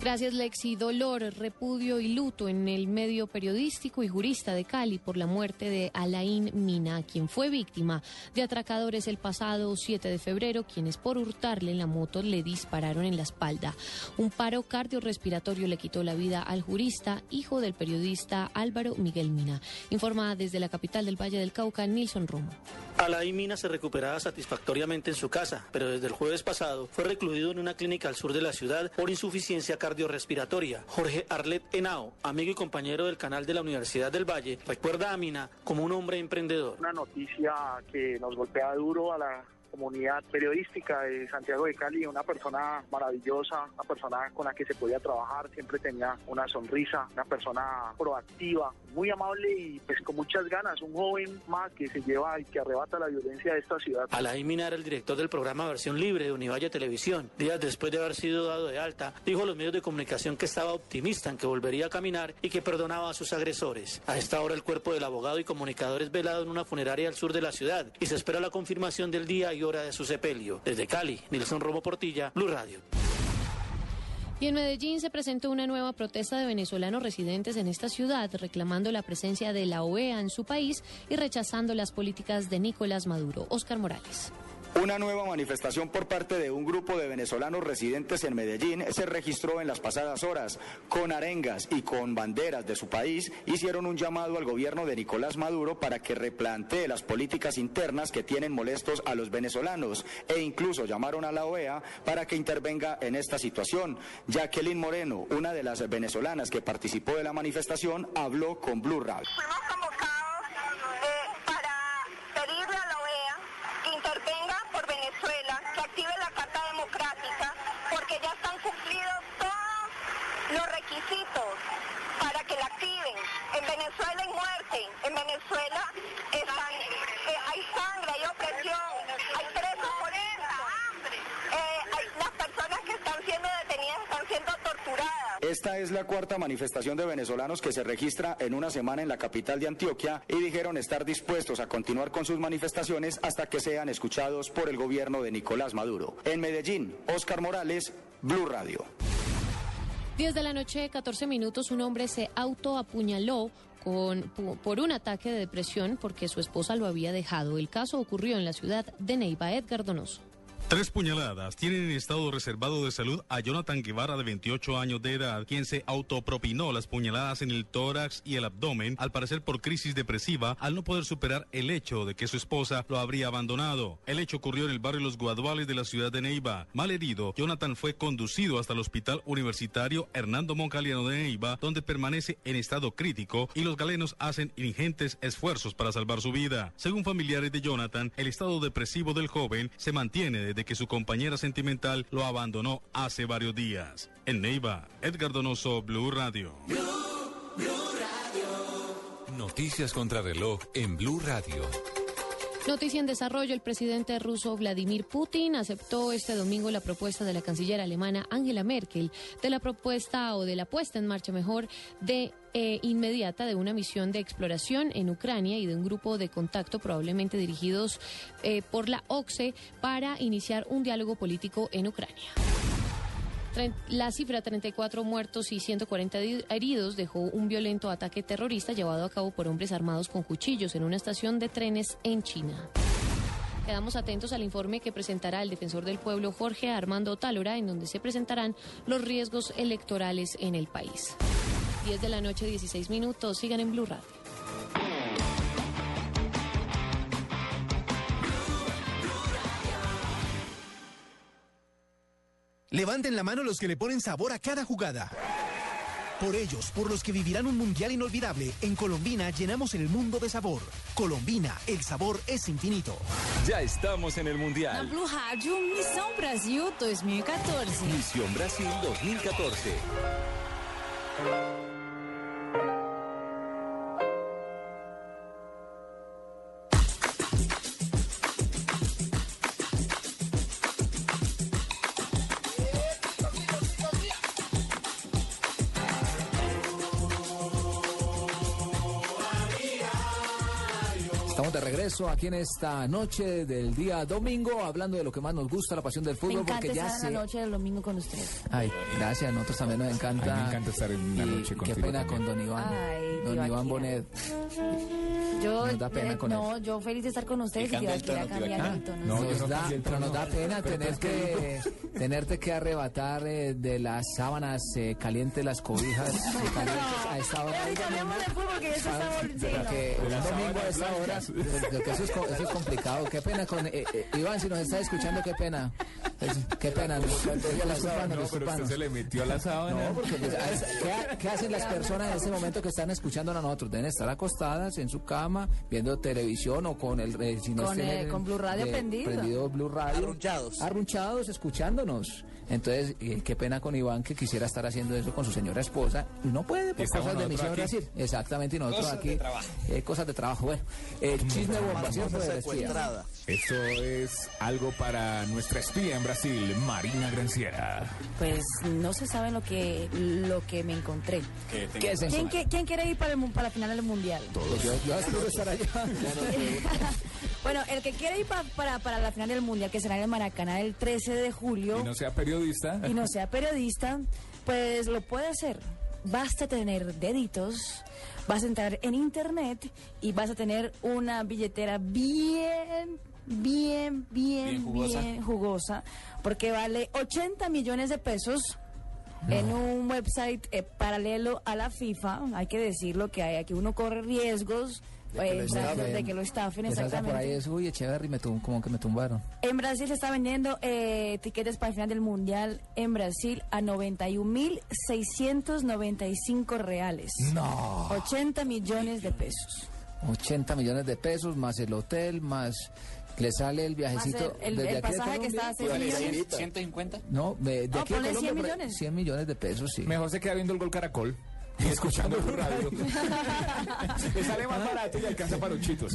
Gracias, Lexi. Dolor, repudio y luto en el medio periodístico y jurista de Cali por la muerte de Alain Mina, quien fue víctima de atracadores el pasado 7 de febrero, quienes por hurtarle en la moto le dispararon en la espalda. Un paro cardiorrespiratorio le quitó la vida al jurista, hijo del periodista Álvaro Miguel Mina. Informa desde la capital del Valle del Cauca, Nilson Romo. Alain Mina se recuperaba satisfactoriamente en su casa, pero desde el jueves pasado fue recluido en una clínica al sur de la ciudad por insuficiencia cardiorrespiratoria. Jorge Arlet Henao, amigo y compañero del canal de la Universidad del Valle, recuerda a Mina como un hombre emprendedor. Una noticia que nos golpea duro a la comunidad periodística de Santiago de Cali, una persona maravillosa, una persona con la que se podía trabajar, siempre tenía una sonrisa, una persona proactiva, muy amable y pues con muchas ganas, un joven más que se lleva y que arrebata la violencia de esta ciudad. Alain Mina era el director del programa Versión Libre de Univalle Televisión. Días después de haber sido dado de alta, dijo a los medios de comunicación que estaba optimista en que volvería a caminar y que perdonaba a sus agresores. A esta hora el cuerpo del abogado y comunicador es velado en una funeraria al sur de la ciudad y se espera la confirmación del día y hora de su sepelio. Desde Cali, Nilson Romo Portilla, Blue Radio. Y en Medellín se presentó una nueva protesta de venezolanos residentes en esta ciudad reclamando la presencia de la OEA en su país y rechazando las políticas de Nicolás Maduro. Oscar Morales. Una nueva manifestación por parte de un grupo de venezolanos residentes en Medellín se registró en las pasadas horas. Con arengas y con banderas de su país, hicieron un llamado al gobierno de Nicolás Maduro para que replantee las políticas internas que tienen molestos a los venezolanos e incluso llamaron a la OEA para que intervenga en esta situación. Jacqueline Moreno, una de las venezolanas que participó de la manifestación, habló con Blue Radio a la OEA que intervenga por Venezuela, que active la Carta Democrática, ya están cumplidos todos los requisitos para que la activen. En Venezuela hay muerte, en Venezuela están, eh, hay sangre, hay opresión, hay presos por eso. Eh, hay- las personas que están siendo detenidas están siendo torturadas. Esta es la cuarta manifestación de venezolanos que se registra en una semana en la capital de Antioquia y dijeron estar dispuestos a continuar con sus manifestaciones hasta que sean escuchados por el gobierno de Nicolás Maduro. En Medellín, Oscar Morales, Blue Radio. 10 de la noche, 14 minutos, un hombre se autoapuñaló con, por un ataque de depresión porque su esposa lo había dejado. El caso ocurrió en la ciudad de Neiva, Edgar Donoso. Tres puñaladas tienen en estado reservado de salud a Jonathan Guevara de 28 años de edad, quien se autopropinó las puñaladas en el tórax y el abdomen, al parecer por crisis depresiva, al no poder superar el hecho de que su esposa lo habría abandonado. El hecho ocurrió en el barrio Los Guaduales de la ciudad de Neiva. Mal herido, Jonathan fue conducido hasta el hospital universitario Hernando Moncaliano de Neiva, donde permanece en estado crítico y los galenos hacen ingentes esfuerzos para salvar su vida. Según familiares de Jonathan, el estado depresivo del joven se mantiene desde que su compañera sentimental lo abandonó hace varios días. En Neiva, Edgar Donoso, Blue Radio. Noticias contra reloj en Blue Radio. Noticia en desarrollo, el presidente ruso Vladimir Putin aceptó este domingo la propuesta de la canciller alemana Angela Merkel de la propuesta o de la puesta en marcha mejor de eh, inmediata de una misión de exploración en Ucrania y de un grupo de contacto probablemente dirigidos eh, por la OCSE para iniciar un diálogo político en Ucrania. La cifra 34 muertos y 140 di- heridos dejó un violento ataque terrorista llevado a cabo por hombres armados con cuchillos en una estación de trenes en China. Quedamos atentos al informe que presentará el defensor del pueblo Jorge Armando Tálora, en donde se presentarán los riesgos electorales en el país. 10 de la noche, 16 minutos. Sigan en Blue Radio. Levanten la mano los que le ponen sabor a cada jugada. Por ellos, por los que vivirán un mundial inolvidable, en Colombina llenamos el mundo de sabor. Colombina, el sabor es infinito. Ya estamos en el Mundial. Blue Rádio, Missão Brasil 2014. Misión Brasil 2014. Estamos de regreso aquí en esta noche del día domingo, hablando de lo que más nos gusta, la pasión del Me fútbol, encanta porque ya estar se... en la noche del domingo con ustedes. Ay, gracias, a nosotros también nos encanta. A mí me encanta estar en una Y noche Qué pena también. con don Iván. Ay, don. Iván Bonet. Yo, Nos da pena eh, con no, yo feliz de estar con ustedes y, que tono, cambiar el tono. No, nos da, pero nos da pena tener que tenerte que arrebatar eh, de las sábanas eh, calientes, las cobijas calientes a esta hora. Pero cambiemos de fútbol, que ya se está volviendo. Un domingo a esta hora, que eso es, eso es complicado. Qué pena con eh, eh, Iván, si nos está escuchando, qué pena. Es- qué pena. Disculpanos, No, pero usted se le metió a la sábana. No, porque pues, a esa- ¿qué, ha- qué hacen las personas en este momento que están escuchando a nosotros? Deben estar acostadas en su cama, viendo televisión o con el... eh, si no Con, eh, con Blue Radio eh, prendido. Blue Radio. Arrunchados. Arrunchados, escuchándonos. Entonces, eh, qué pena con Iván que quisiera estar haciendo eso con su señora esposa. No puede por cosas de misión aquí. Brasil. Exactamente, y nosotros Cosas de aquí. trabajo. eh, cosas de trabajo. Bueno, el chisme bombación secuestrada. Esto es algo para nuestra espía en Brasil, Marina Granciera. Pues no se sabe lo que lo que me encontré. ¿Qué es eso? ¿Quién, qui- quién quiere ir para, el, mu- para la final del mundial? Yo, yo estar allá. bueno, el que quiere ir pa- para, para la final del mundial, que será en el Maracaná el 13 de julio, Y no sea periodista. y no sea periodista, pues lo puede hacer. Basta tener deditos, vas a entrar en internet y vas a tener una billetera bien, bien, bien, Bien bien jugosa. jugosa, porque vale 80 millones de pesos. En un website eh, paralelo a la FIFA, hay que decirlo que hay aquí uno corre riesgos De que eh, lo en Brasil, estafen. de que lo estafen Que salga por ahí exactamente. eso, uy, Echeverry, me tum- como que me tumbaron. En Brasil se está vendiendo eh, tiquetes para el final del Mundial en Brasil a 91.695 reales. No. 80 millones de pesos. 80 millones de pesos, más el hotel, más le sale el viajecito el- el- desde el aquí de pasaje que Colombia. está a seis millones. 150. No, de, de No, aquí de 100 Colombia, por- millones. 100 millones de pesos, sí. Mejor se queda viendo el gol Caracol y escuchando Blue Radio. Le sale más barato y alcanza para los chitos.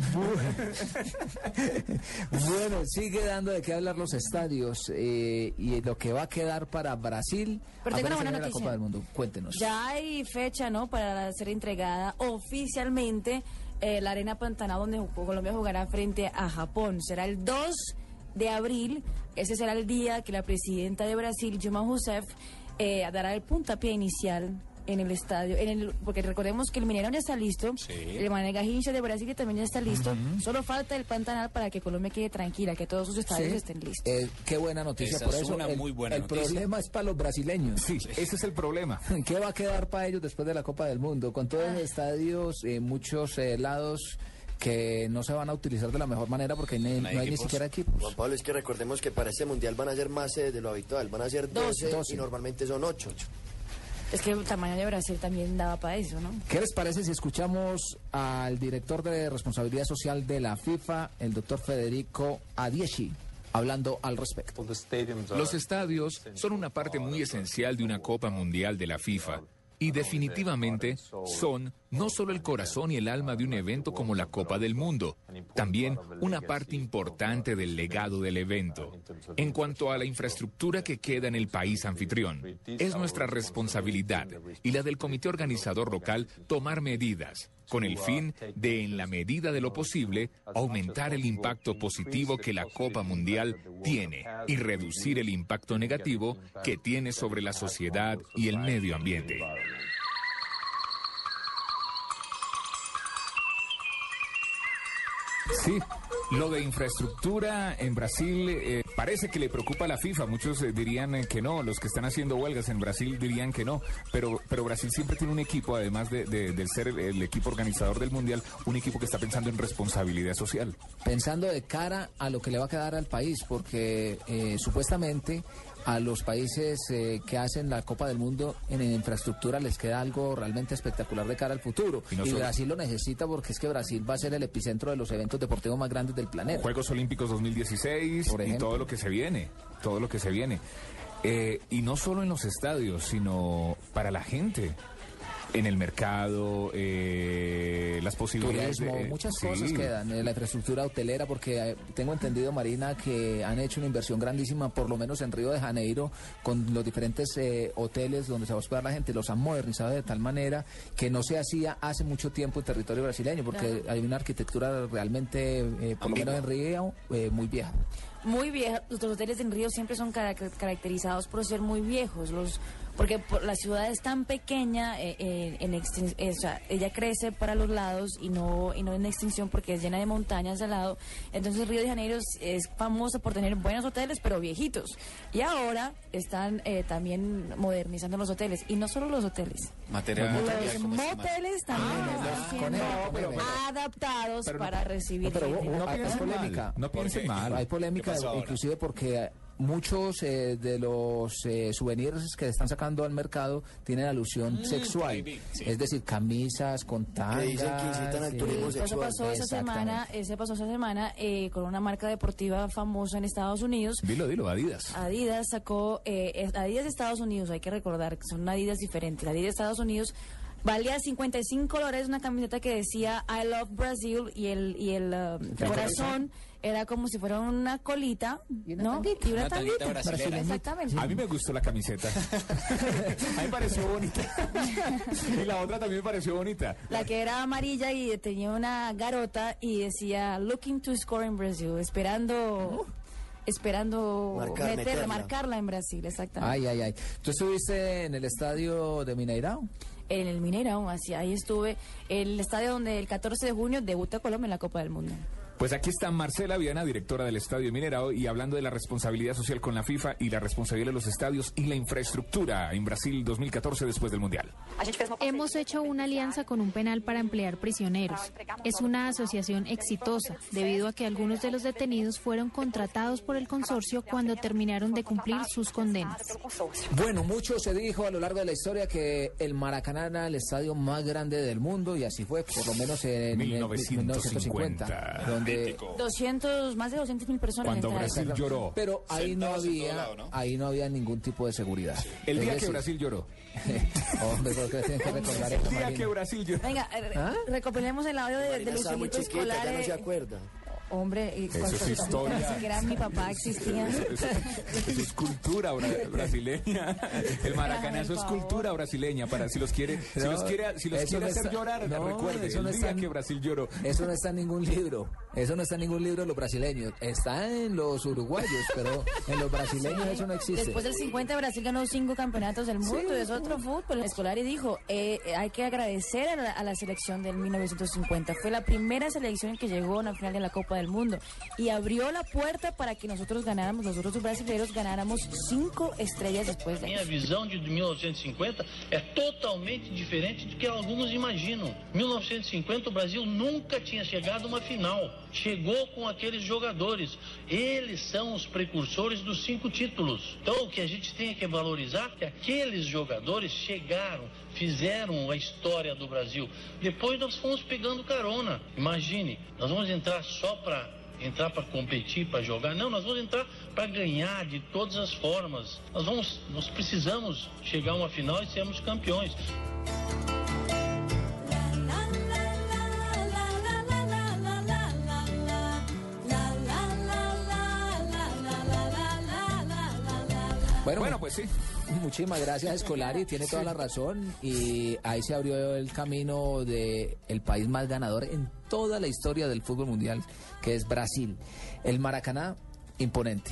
Bueno, sigue dando de qué hablar los estadios eh, y lo que va a quedar para Brasil. Pero tengo una buena viene la noticia. Copa del Mundo. Cuéntenos. Ya hay fecha, ¿no? Para ser entregada oficialmente eh, la Arena Pantanal donde Colombia jugará frente a Japón. Será el 2 de abril. Ese será el día que la presidenta de Brasil, Dilma Rousseff, eh, dará el puntapié inicial en el estadio, en el, porque recordemos que el Mineirão ya está listo, el Mané Garrincha de Brasil también ya está listo, solo falta el Pantanal para que Colombia quede tranquila, que todos sus estadios Sí. estén listos. Eh, qué buena noticia Esa por es eso. una el, muy buena el noticia. problema es para los brasileños. Sí, ese es el problema. ¿Qué va a quedar para ellos después de la Copa del Mundo? Con todos los estadios, eh, muchos eh, lados que no se van a utilizar de la mejor manera porque no hay hay, ni siquiera equipos. Juan Pablo, es que recordemos que para este mundial van a ser más sedes de lo habitual, van a ser 12, 12. y normalmente son 8. Es que el tamaño de Brasil también daba para eso, ¿no? ¿Qué les parece si escuchamos al director de responsabilidad social de la FIFA, el doctor Federico Adieschi, hablando al respecto? Los estadios son una parte muy esencial de una Copa Mundial de la FIFA y definitivamente son no solo el corazón y el alma de un evento como la Copa del Mundo, también una parte importante del legado del evento. En cuanto a la infraestructura que queda en el país anfitrión, es nuestra responsabilidad y la del comité organizador local tomar medidas con el fin de, en la medida de lo posible, aumentar el impacto positivo que la Copa Mundial tiene y reducir el impacto negativo que tiene sobre la sociedad y el medio ambiente. Sí, lo de infraestructura en Brasil eh, parece que le preocupa a la FIFA. Muchos eh, dirían eh, que no, los que están haciendo huelgas en Brasil dirían que no, pero, pero Brasil siempre tiene un equipo, además de, ser el, el equipo organizador del Mundial, un equipo que está pensando en responsabilidad social. Pensando de cara a lo que le va a quedar al país, porque eh, supuestamente a los países eh, que hacen la Copa del Mundo en infraestructura les queda algo realmente espectacular de cara al futuro. Y Y, no solo- Brasil lo necesita porque es que Brasil va a ser el epicentro de los eventos deportivos más grandes del planeta. Juegos Olímpicos 2016 Por y todo lo que se viene, todo lo que se viene. Eh, y no solo en los estadios, sino para la gente. En el mercado, eh, las posibilidades Turismo, de... muchas sí. cosas quedan. eh, la infraestructura hotelera, porque eh, tengo entendido, Marina, que han hecho una inversión grandísima, por lo menos en Río de Janeiro, con los diferentes eh, hoteles donde se va a hospedar la gente. Los han modernizado de tal manera que no se hacía hace mucho tiempo en territorio brasileño, porque Claro. hay una arquitectura realmente, eh, por lo menos en Río, eh, muy vieja. Muy vieja. Los hoteles en Río siempre son cara- caracterizados por ser muy viejos. Los porque por- la ciudad es tan pequeña, eh, eh, en extin- eh, o sea, ella crece para los lados y no, y no en extinción porque es llena de montañas al lado. Entonces Río de Janeiro es, es famoso por tener buenos hoteles, pero viejitos. Y ahora están eh, también modernizando los hoteles, y no solo los hoteles. Material. Los moteles también están siendo pero- pero- adaptados pero no- para recibir pero gente. no hay polémica. mal, no piensen mal. Hay polémica, inclusive porque muchos eh, de los eh, souvenirs que están sacando al mercado tienen alusión Mm, sexual. baby, sí. Es decir, camisas con tangas. dicen que incitan al eh, turismo Eso sexual. pasó esa semana, ese pasó esa semana eh, con una marca deportiva famosa en Estados Unidos. Dilo, dilo, Adidas. Adidas sacó, eh, Adidas de Estados Unidos, hay que recordar que son Adidas diferentes. La Adidas de Estados Unidos valía 55 dólares una camiseta que decía I love Brazil y el, y el um, corazón era como si fuera una colita, ¿no? Y una Una tanguita tanguita. brasilera. Exactamente. A mí me gustó la camiseta. a mí me pareció bonita. y la otra también me pareció bonita. La que era amarilla y tenía una garota y decía Looking to score in Brazil, esperando esperando Marcar, meterla, meterla. marcarla en Brasil, exactamente. Ay, ay, ay. ¿Tú estuviste en el estadio de Mineirao? En el Mineirao, así ahí estuve, el estadio donde el 14 de junio debuta Colombia en la Copa del Mundo. Pues aquí está Marcela Viana, directora del Estadio Minerao, y hablando de la responsabilidad social con la FIFA y la responsabilidad de los estadios y la infraestructura en Brasil 2014 después del Mundial. Hemos hecho una alianza con un penal para emplear prisioneros. Es una asociación exitosa, debido a que algunos de los detenidos fueron contratados por el consorcio cuando terminaron de cumplir sus condenas. Bueno, mucho se dijo a lo largo de la historia que el Maracaná era el estadio más grande del mundo y así fue, por lo menos en 1950, donde 200, más de 200 mil personas Cuando. Brasil lloró. Pero ahí no Sentados había, lado, ¿no? ahí no había ningún tipo de seguridad. El Es día que decir, Brasil lloró. Hombre, ¿por qué tienen que recordar eso, El día Marina? que Brasil lloró. Venga, ¿Ah? recopilemos el audio de, de chiquita, ya Escolar. no se acuerda. Hombre, y Eso cuando- es historia. Ni siquiera mi papá existía. Eso, eso es cultura bra- brasileña. El maracanazo es cultura brasileña. Para si los quiere, si los quiere, si los quiere no hacer está- llorar, no, recuerde eso el no día está en- que Brasil lloró. Eso no está en ningún libro. Eso no está en ningún libro de los brasileños. Está en los uruguayos, pero en los brasileños eso no existe. Después del 50 Brasil ganó cinco campeonatos del mundo, es otro fútbol. Escolari dijo, eh, eh, hay que agradecer a la, a la selección del 1950. Fue la primera selección que llegó a una final de la Copa del Mundo y abrió la puerta para que nosotros ganáramos, nosotros los brasileños ganáramos cinco estrellas después de Minha visão de 1950 é totalmente diferente do que alguns imaginam. 1950 o Brasil nunca tinha chegado a uma final. Chegou com aqueles jogadores. Eles são os precursores dos cinco títulos. Então o que a gente tem que valorizar é que aqueles jogadores chegaram, fizeram a história do Brasil. Depois nós fomos pegando carona. Imagine, nós vamos entrar só para entrar para competir, para jogar. Não, nós vamos entrar para ganhar de todas as formas. Nós vamos, nós precisamos chegar a uma final e sermos campeões. Bueno, pues sí. Muchísimas gracias, Escolari. Tiene toda la razón. Y ahí se abrió el camino de el país más ganador en toda la historia del fútbol mundial, que es Brasil. El Maracaná, imponente.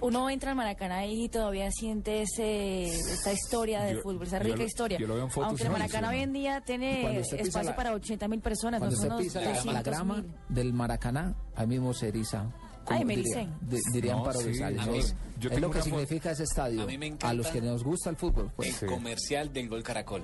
Uno entra al Maracaná y todavía siente ese, esa historia del Yo- fútbol, esa yo rica lo- historia. yo lo veo en fotos Aunque el no, Maracaná hoy en día tiene pisa espacio la- para 80 mil personas, Cuando no usted son unos pisa la, la 200 grama mil. del Maracaná, ahí mismo se eriza. Ay, me diría- di- dirían No, para sí, Rosales. a mí- Es, yo es tengo lo que significa ese estadio. A mí me A encanta los que nos gusta el fútbol, pues. El comercial del Gol Caracol,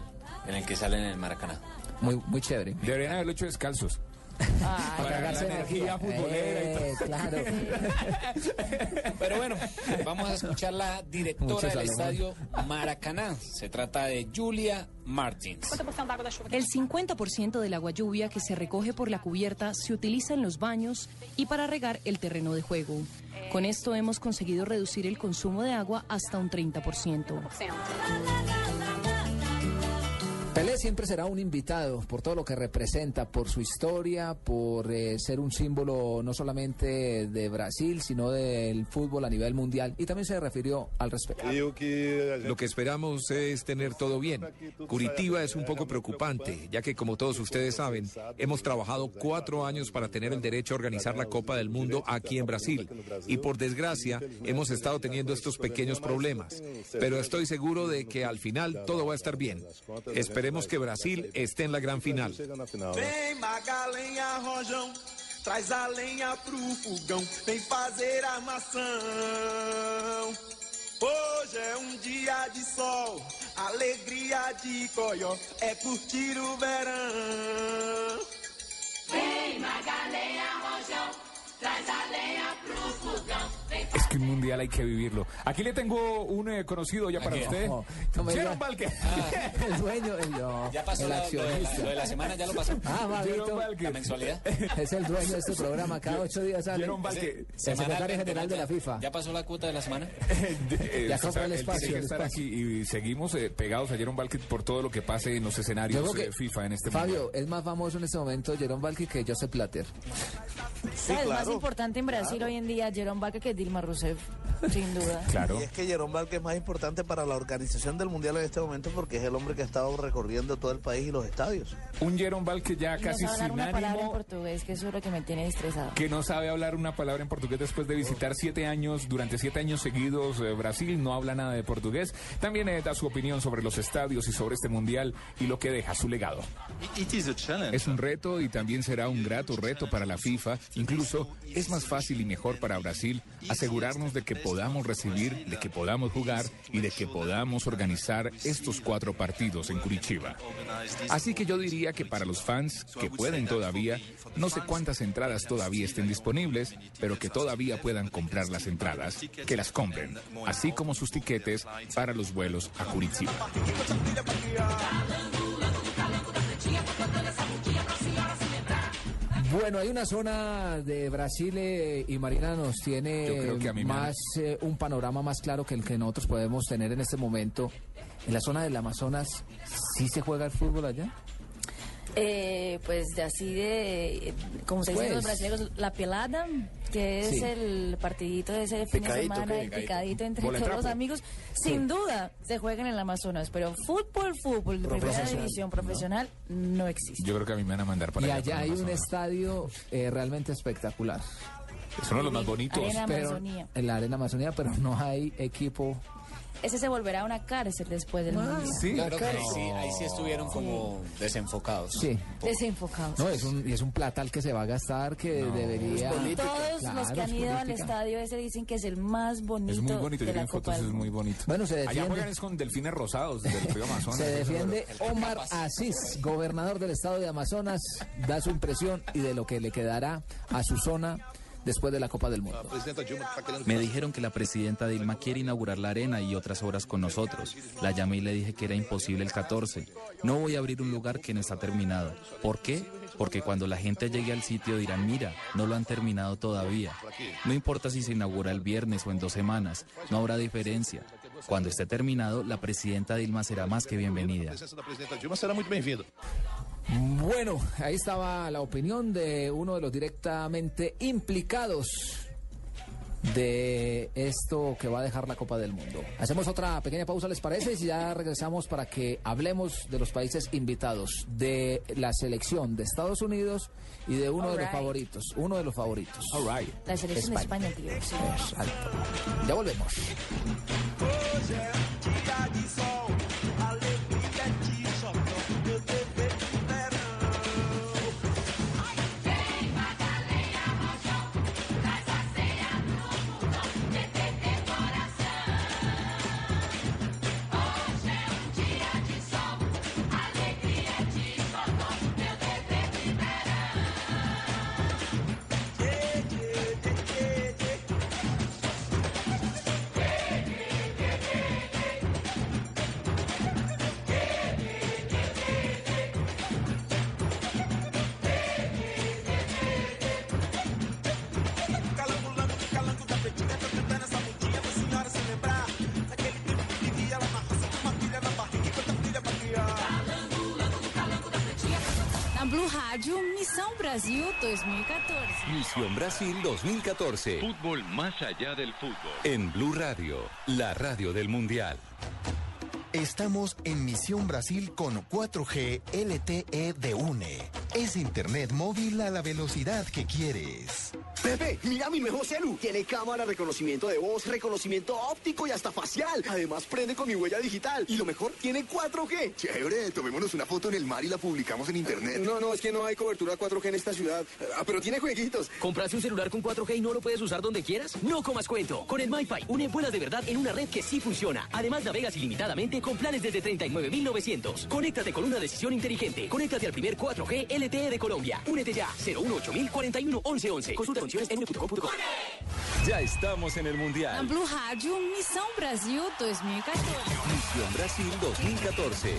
en el que salen en el Maracaná. Muy, muy chévere. Deberían haberlo hecho descalzos. Para Para cargarse la energía. energía futbolera y Eh, todo. claro. Pero bueno, vamos a escuchar la directora del estadio Maracaná. Se trata de Julia Martins. El 50% del agua lluvia que se recoge por la cubierta se utiliza en los baños y para regar el terreno de juego. Con esto hemos conseguido reducir el consumo de agua hasta un 30%. Pelé siempre será un invitado por todo lo que representa, por su historia, por eh, ser un símbolo no solamente de Brasil, sino del fútbol a nivel mundial. Y también se refirió al respecto. Lo que esperamos es tener todo bien. Curitiba es un poco preocupante, ya que como todos ustedes saben, hemos trabajado cuatro años para tener el derecho a organizar la Copa del Mundo aquí en Brasil. Y por desgracia, hemos estado teniendo estos pequeños problemas. Pero estoy seguro de que al final todo va a estar bien. Esperemos que Brasil esté en la gran final. Vem Magalenha Rojão, traz a lenha pro fogão, vem fazer armação. Hoje é um dia de sol, alegria de coió, é curtir o verão. Vem Magalenha Rojão, traz a lenha pro fogão. Es que un mundial hay que vivirlo. Aquí le tengo un eh, conocido ya para Aquí. usted. No, no me. Valque. el dueño, el, no, Ya pasó el lo de la- accionista. lo de la semana, ya lo pasó. Ah. Valque. La mensualidad. Es el dueño de este programa. Cada ocho días sale. Jerome Valque. El secretario general de la FIFA. ¿Ya pasó la cuota de la semana? Eh, Ya compró el espacio, que estar espacio. aquí y seguimos eh, pegados a Jerome Valque por todo lo que pase en los escenarios que eh, FIFA en este Fabio es más famoso en este momento Jerome Valky que Joseph Platter. ¿Sabes? Más importante en Brasil hoy en día, Jerome Vaca que Dilma Rousseff, sin duda. Claro. Y es que Jerome Valque es más importante para la organización del Mundial en este momento porque es el hombre que ha estado recorriendo todo el país y los estadios. Un Jerome Valque ya Y casi no sabe hablar sin una palabra en ánimo. portugués, que eso es lo que me tiene estresado. que no sabe hablar una palabra en portugués después de visitar siete años, durante siete años seguidos eh, Brasil, no habla nada de portugués. También eh, da su opinión sobre los estadios y sobre este mundial y lo que deja su legado. Es un reto y también será un grato reto para la FIFA. Incluso es más fácil y mejor para Brasil asegurarnos de que podamos recibir, de que podamos jugar y de que podamos organizar estos cuatro partidos en Curitiba. Así que yo diría que para los fans que pueden todavía, no sé cuántas entradas todavía estén disponibles, pero que todavía puedan comprar las entradas, que las compren, así como sus tiquetes para los vuelos a Curitiba. Bueno, hay una zona de Brasil eh, y Marina nos tiene me más eh, un panorama más claro que el que nosotros podemos tener en este momento. En la zona del Amazonas, ¿sí se juega el fútbol allá? Eh, pues de así de, como se dice en los Pues. brasileños, la pelada, que es Sí. el partidito de ese fin de semana, el picadito entre Bola todos los amigos, sin duda se juega en el Amazonas, pero fútbol, fútbol de primera división profesional no existe. Yo creo que a mí me van a mandar para y allá. allá para hay un estadio eh, realmente espectacular. Es uno de los más bonitos. Arena Pero- en la arena Amazonía, pero no hay equipo. Ese se volverá una cárcel después del mundial. Sí, creo que ahí sí, ahí sí estuvieron como desenfocados. Sí. Desenfocados. No, es un, y es un platal que se va a gastar que debería. Todos los Claro, que han ido al estadio ese dicen que es el más bonito, Es muy bonito, de yo vi la en Copa fotos, es muy bonito. Bueno, se Allá defiende. juegan es con delfines rosados del río Amazonas. Se defiende. Omar Asís, gobernador del estado de Amazonas, da su impresión y de lo que le quedará a su zona después de la Copa del Mundo. Me dijeron que la presidenta Dilma quiere inaugurar la arena y otras obras con nosotros. La llamé y le dije que era imposible el 14. No voy a abrir un lugar que no está terminado. ¿Por qué? Porque cuando la gente llegue al sitio dirán, mira, no lo han terminado todavía. No importa si se inaugura el viernes o en dos semanas, no habrá diferencia. Cuando esté terminado, la presidenta Dilma será más que bienvenida. Bueno, ahí estaba la opinión de uno de los directamente implicados de esto que va a dejar la Copa del Mundo. Hacemos otra pequeña pausa, ¿les parece? Y ya regresamos para que hablemos de los países invitados, de la selección de Estados Unidos y de uno de los favoritos, uno de los favoritos. La selección de España, tío. sí. Exacto. Ya volvemos. Missão Brasil 2014. Misión Brasil 2014. Fútbol más allá del fútbol. En Blue Radio, la radio del Mundial. Estamos en Misión Brasil con 4G LTE de UNE. Es internet móvil a la velocidad que quieres. Pepe, mira mi mejor celu. Tiene cámara, reconocimiento de voz, reconocimiento óptico y hasta facial. Además prende con mi huella digital. Y lo mejor, tiene 4G. Chévere, tomémonos una foto en el mar y la publicamos en internet. No, no, es que no hay cobertura 4G en esta ciudad. Ah, pero tiene jueguitos. ¿Compraste un celular con 4G y no lo puedes usar donde quieras? No comas cuento. Con el MyFi, une vuelas de verdad en una red que sí funciona. Además, navegas ilimitadamente con planes desde 39.900. Conéctate con una decisión inteligente. Conéctate al primer 4G LTE de Colombia. Únete ya. 018 41 1111. Consulta condiciones en. Ya estamos en el Mundial. Blue Rádio Missão Brasil 2014. Misión Brasil 2014.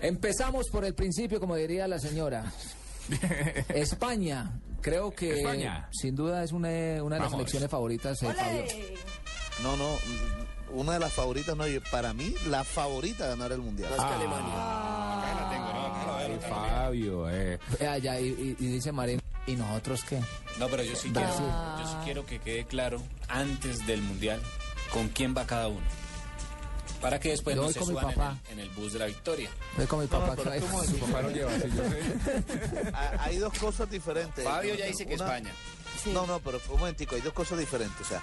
Empezamos por el principio, como diría la señora. España, creo que España. sin duda es una, una de las Vamos. selecciones favoritas. eh, Fabio. No, no, una de las favoritas, no, para mí, la favorita a ganar el mundial. Ay, Fabio, eh. Eh, ya, y, y- y dice Marín, ¿y nosotros qué? No, pero yo sí, quiero, yo sí quiero que quede claro antes del mundial con quién va cada uno. Para que después Yo no voy se con mi suban en en el bus de la victoria. Voy con mi No, no, papá. pero que- ¿cómo? Su papá lo lleva, sí, yo sé. Ah, Hay dos cosas diferentes. Fabio ya dice que España. No, no, pero un momentico, hay dos cosas diferentes. O sea,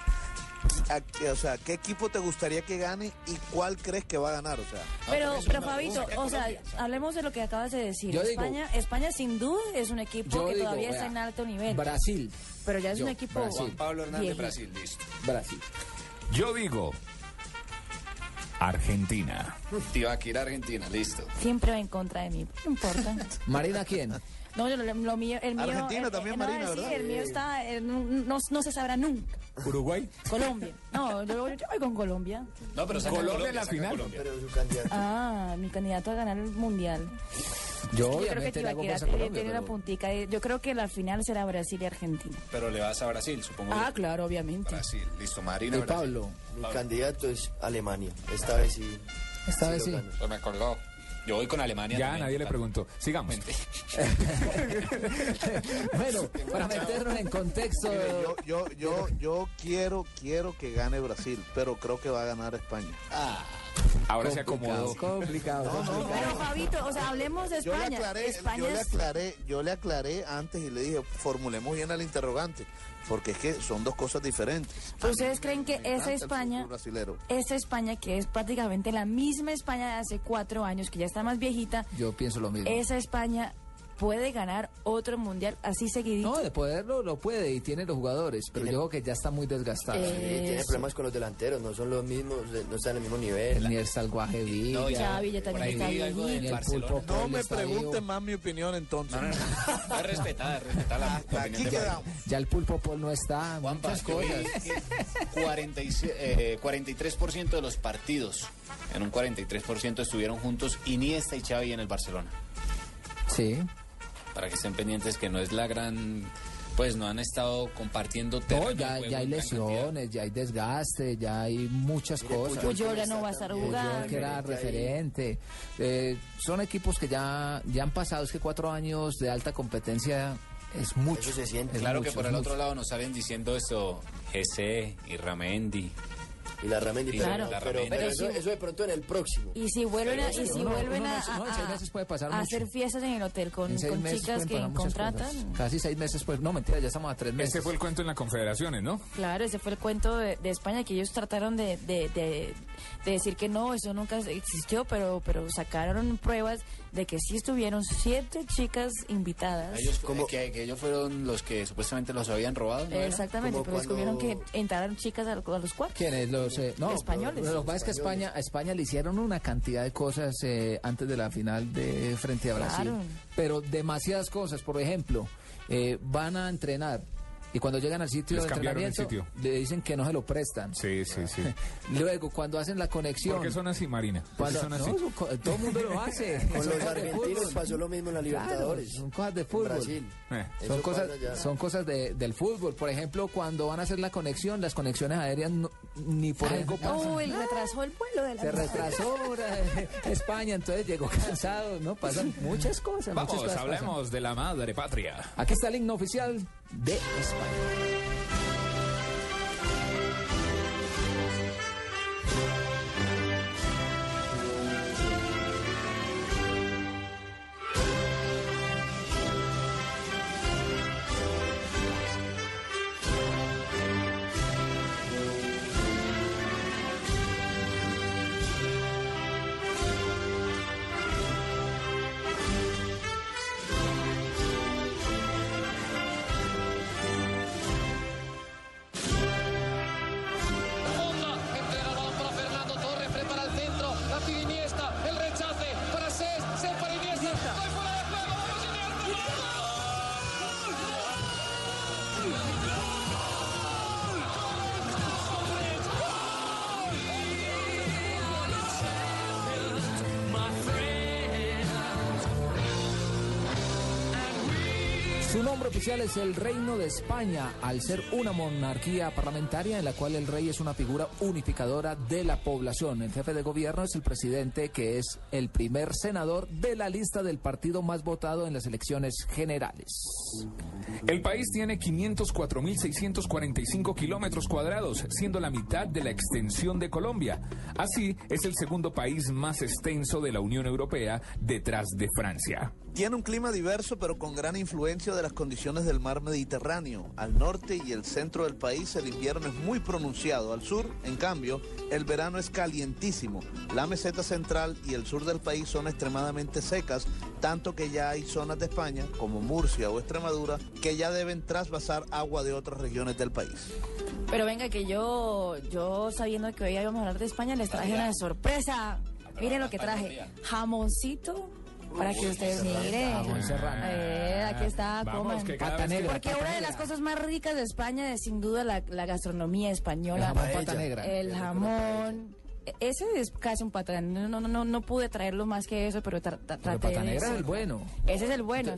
a- o sea, ¿qué equipo te gustaría que gane y cuál crees que va a ganar? O sea, Pero, pero Fabito, o sea, hablemos de lo que acabas de decir. Yo digo- España, España sin duda es un equipo que digo, todavía vea, está en alto nivel. Brasil. Pero ya es Yo, un equipo. Brasil. Juan Pablo Hernández. Brasil, listo. Brasil. Yo digo Argentina. Tibaquira, Argentina, listo. Siempre va en contra de mí. No importa. Marina, ¿quién? No, yo, lo, lo mío, el mío. Argentina el- también, el- no, Marina, sí, ¿verdad? el mío está. eh, no, no- se sabrá nunca. Uruguay. Colombia. No, yo, yo voy con Colombia. No, pero saca Colombia en la final. Colombia. Pero su candidato. Ah, mi candidato a ganar el mundial. Yo Yo creo que Tibaquira tiene, Colombia. tiene una puntica. eh, Yo creo que la final será Brasil y Argentina. Pero le vas a Brasil, supongo. Ah, yo. claro, obviamente. Brasil, listo. Marina, Y Brasil. Pablo. Mi candidato es Alemania. Esta vez sí. Esta vez lo sí. gana. Pues me colgó. Yo voy con Alemania. Ya también, nadie le preguntó. Sigamos. bueno, para meternos en contexto. mire, yo, yo, yo, yo quiero, quiero que gane Brasil, pero creo que va a ganar España. Ahora se acomodó. Complicado, complicado. Pero Fabito, o sea, hablemos de Yo le España. aclaré, España yo le aclaré, yo le aclaré antes y le dije, formulemos bien el interrogante, porque es que son dos cosas diferentes. Ustedes creen que esa España, esa España que es prácticamente la misma España de hace cuatro años, que ya está más viejita, Yo pienso lo mismo. esa España puede ganar otro mundial así seguidito. No, de poderlo lo puede y tiene los jugadores, pero yo creo que ya está muy desgastado. Eh, Sí, tiene problemas con los delanteros, no son los mismos, no están en el mismo nivel. Ni el Guaje Villa. No, ya, también ahí está vi algo del Ni el Barcelona. pulpo No me pregunten más mi opinión entonces. No, no, no. Es respetada, es respetada la, la aquí quedamos. Ya el pulpo Paul no está, Juanpa, muchas cosas. que 46, eh, 43% de los partidos, en un 43% estuvieron juntos Iniesta y Xavi en el Barcelona. Sí. Para que estén pendientes que no es la gran... Pues no han estado compartiendo terreno No, ya, ya hay lesiones, ya hay desgaste, ya hay muchas cosas. Puyol ya no va a estar jugando. que era referente. Eh, son equipos que ya, ya han pasado, es que cuatro años de alta competencia es mucho. Eso se siente. Es Claro mucho, que por el mucho. otro lado nos salen diciendo esto GC y Ramendi. Y la Ramendi, Claro. pero, pero Pero eso, de pronto en el próximo. Y si vuelven a, y si No, vuelven a, no, no, en seis meses puede pasar a mucho. hacer fiestas en el hotel con, chicas que contratan. cosas. Casi seis meses, pues. No, mentira, ya estamos a tres meses. Este fue el cuento en la Confederaciones, ¿no? Claro, ese fue el cuento de, de España que ellos trataron de, de, de- de decir que no, eso nunca existió, pero, pero sacaron pruebas de que sí estuvieron siete chicas invitadas. Ellos, que, que ellos fueron los que supuestamente los habían robado. Exactamente, pero descubrieron que entraron chicas a, a los cuartos. ¿Quiénes? Los eh, no, Españoles. Lo que pasa es que a España, a España le hicieron una cantidad de cosas eh, antes de la final de frente a Brasil. Claro. Pero demasiadas cosas. Por ejemplo, eh, van a entrenar Y cuando llegan al sitio Les de entrenamiento, sitio. le dicen que no se lo prestan. Sí, sí, sí. Luego, cuando hacen la conexión... ¿Por qué son así, Marina? ¿Por qué Cuando- son así? todo el mundo lo hace. Con los argentinos pasó lo mismo en la Claro, Libertadores. son cosas de fútbol. Brasil. Eh. Son cosas, son cosas de- del fútbol. Por ejemplo, cuando van a hacer la conexión, las conexiones aéreas no- ni por algo pasan. Uy, retrasó el vuelo de la Se retrasó España, entonces llegó cansado, ¿no? Pasan muchas cosas. muchas Vamos, cosas hablemos de la madre patria. Aquí está el himno oficial de España. Oficial es el Reino de España, al ser una monarquía parlamentaria en la cual el rey es una figura unificadora de la población. El jefe de gobierno es el presidente, que es el primer senador de la lista del partido más votado en las elecciones generales. El país tiene 504.645 kilómetros cuadrados, siendo la mitad de la extensión de Colombia. Así, es el segundo país más extenso de la Unión Europea, detrás de Francia. Tiene un clima diverso, pero con gran influencia de las condiciones del mar Mediterráneo. Al norte y el centro del país el invierno es muy pronunciado. Al sur, en cambio, el verano es calientísimo. La meseta central y el sur del país son extremadamente secas, tanto que ya hay zonas de España, como Murcia o Extremadura, que ya deben trasvasar agua de otras regiones del país. Pero venga, que yo, yo sabiendo que hoy íbamos a hablar de España, les traje una sorpresa. Miren lo que traje. Jamoncito. Para que ustedes miren. Eh, aquí está, coman. que- negra. Porque una de las cosas más ricas de España es sin duda la, la gastronomía española. El jamón pata negra. El jamón. Ese es casi un patrón. No, no, no, no pude traerlo más que eso, pero tra- tra- Pero traté pata de negra es el bueno. Ese es el bueno.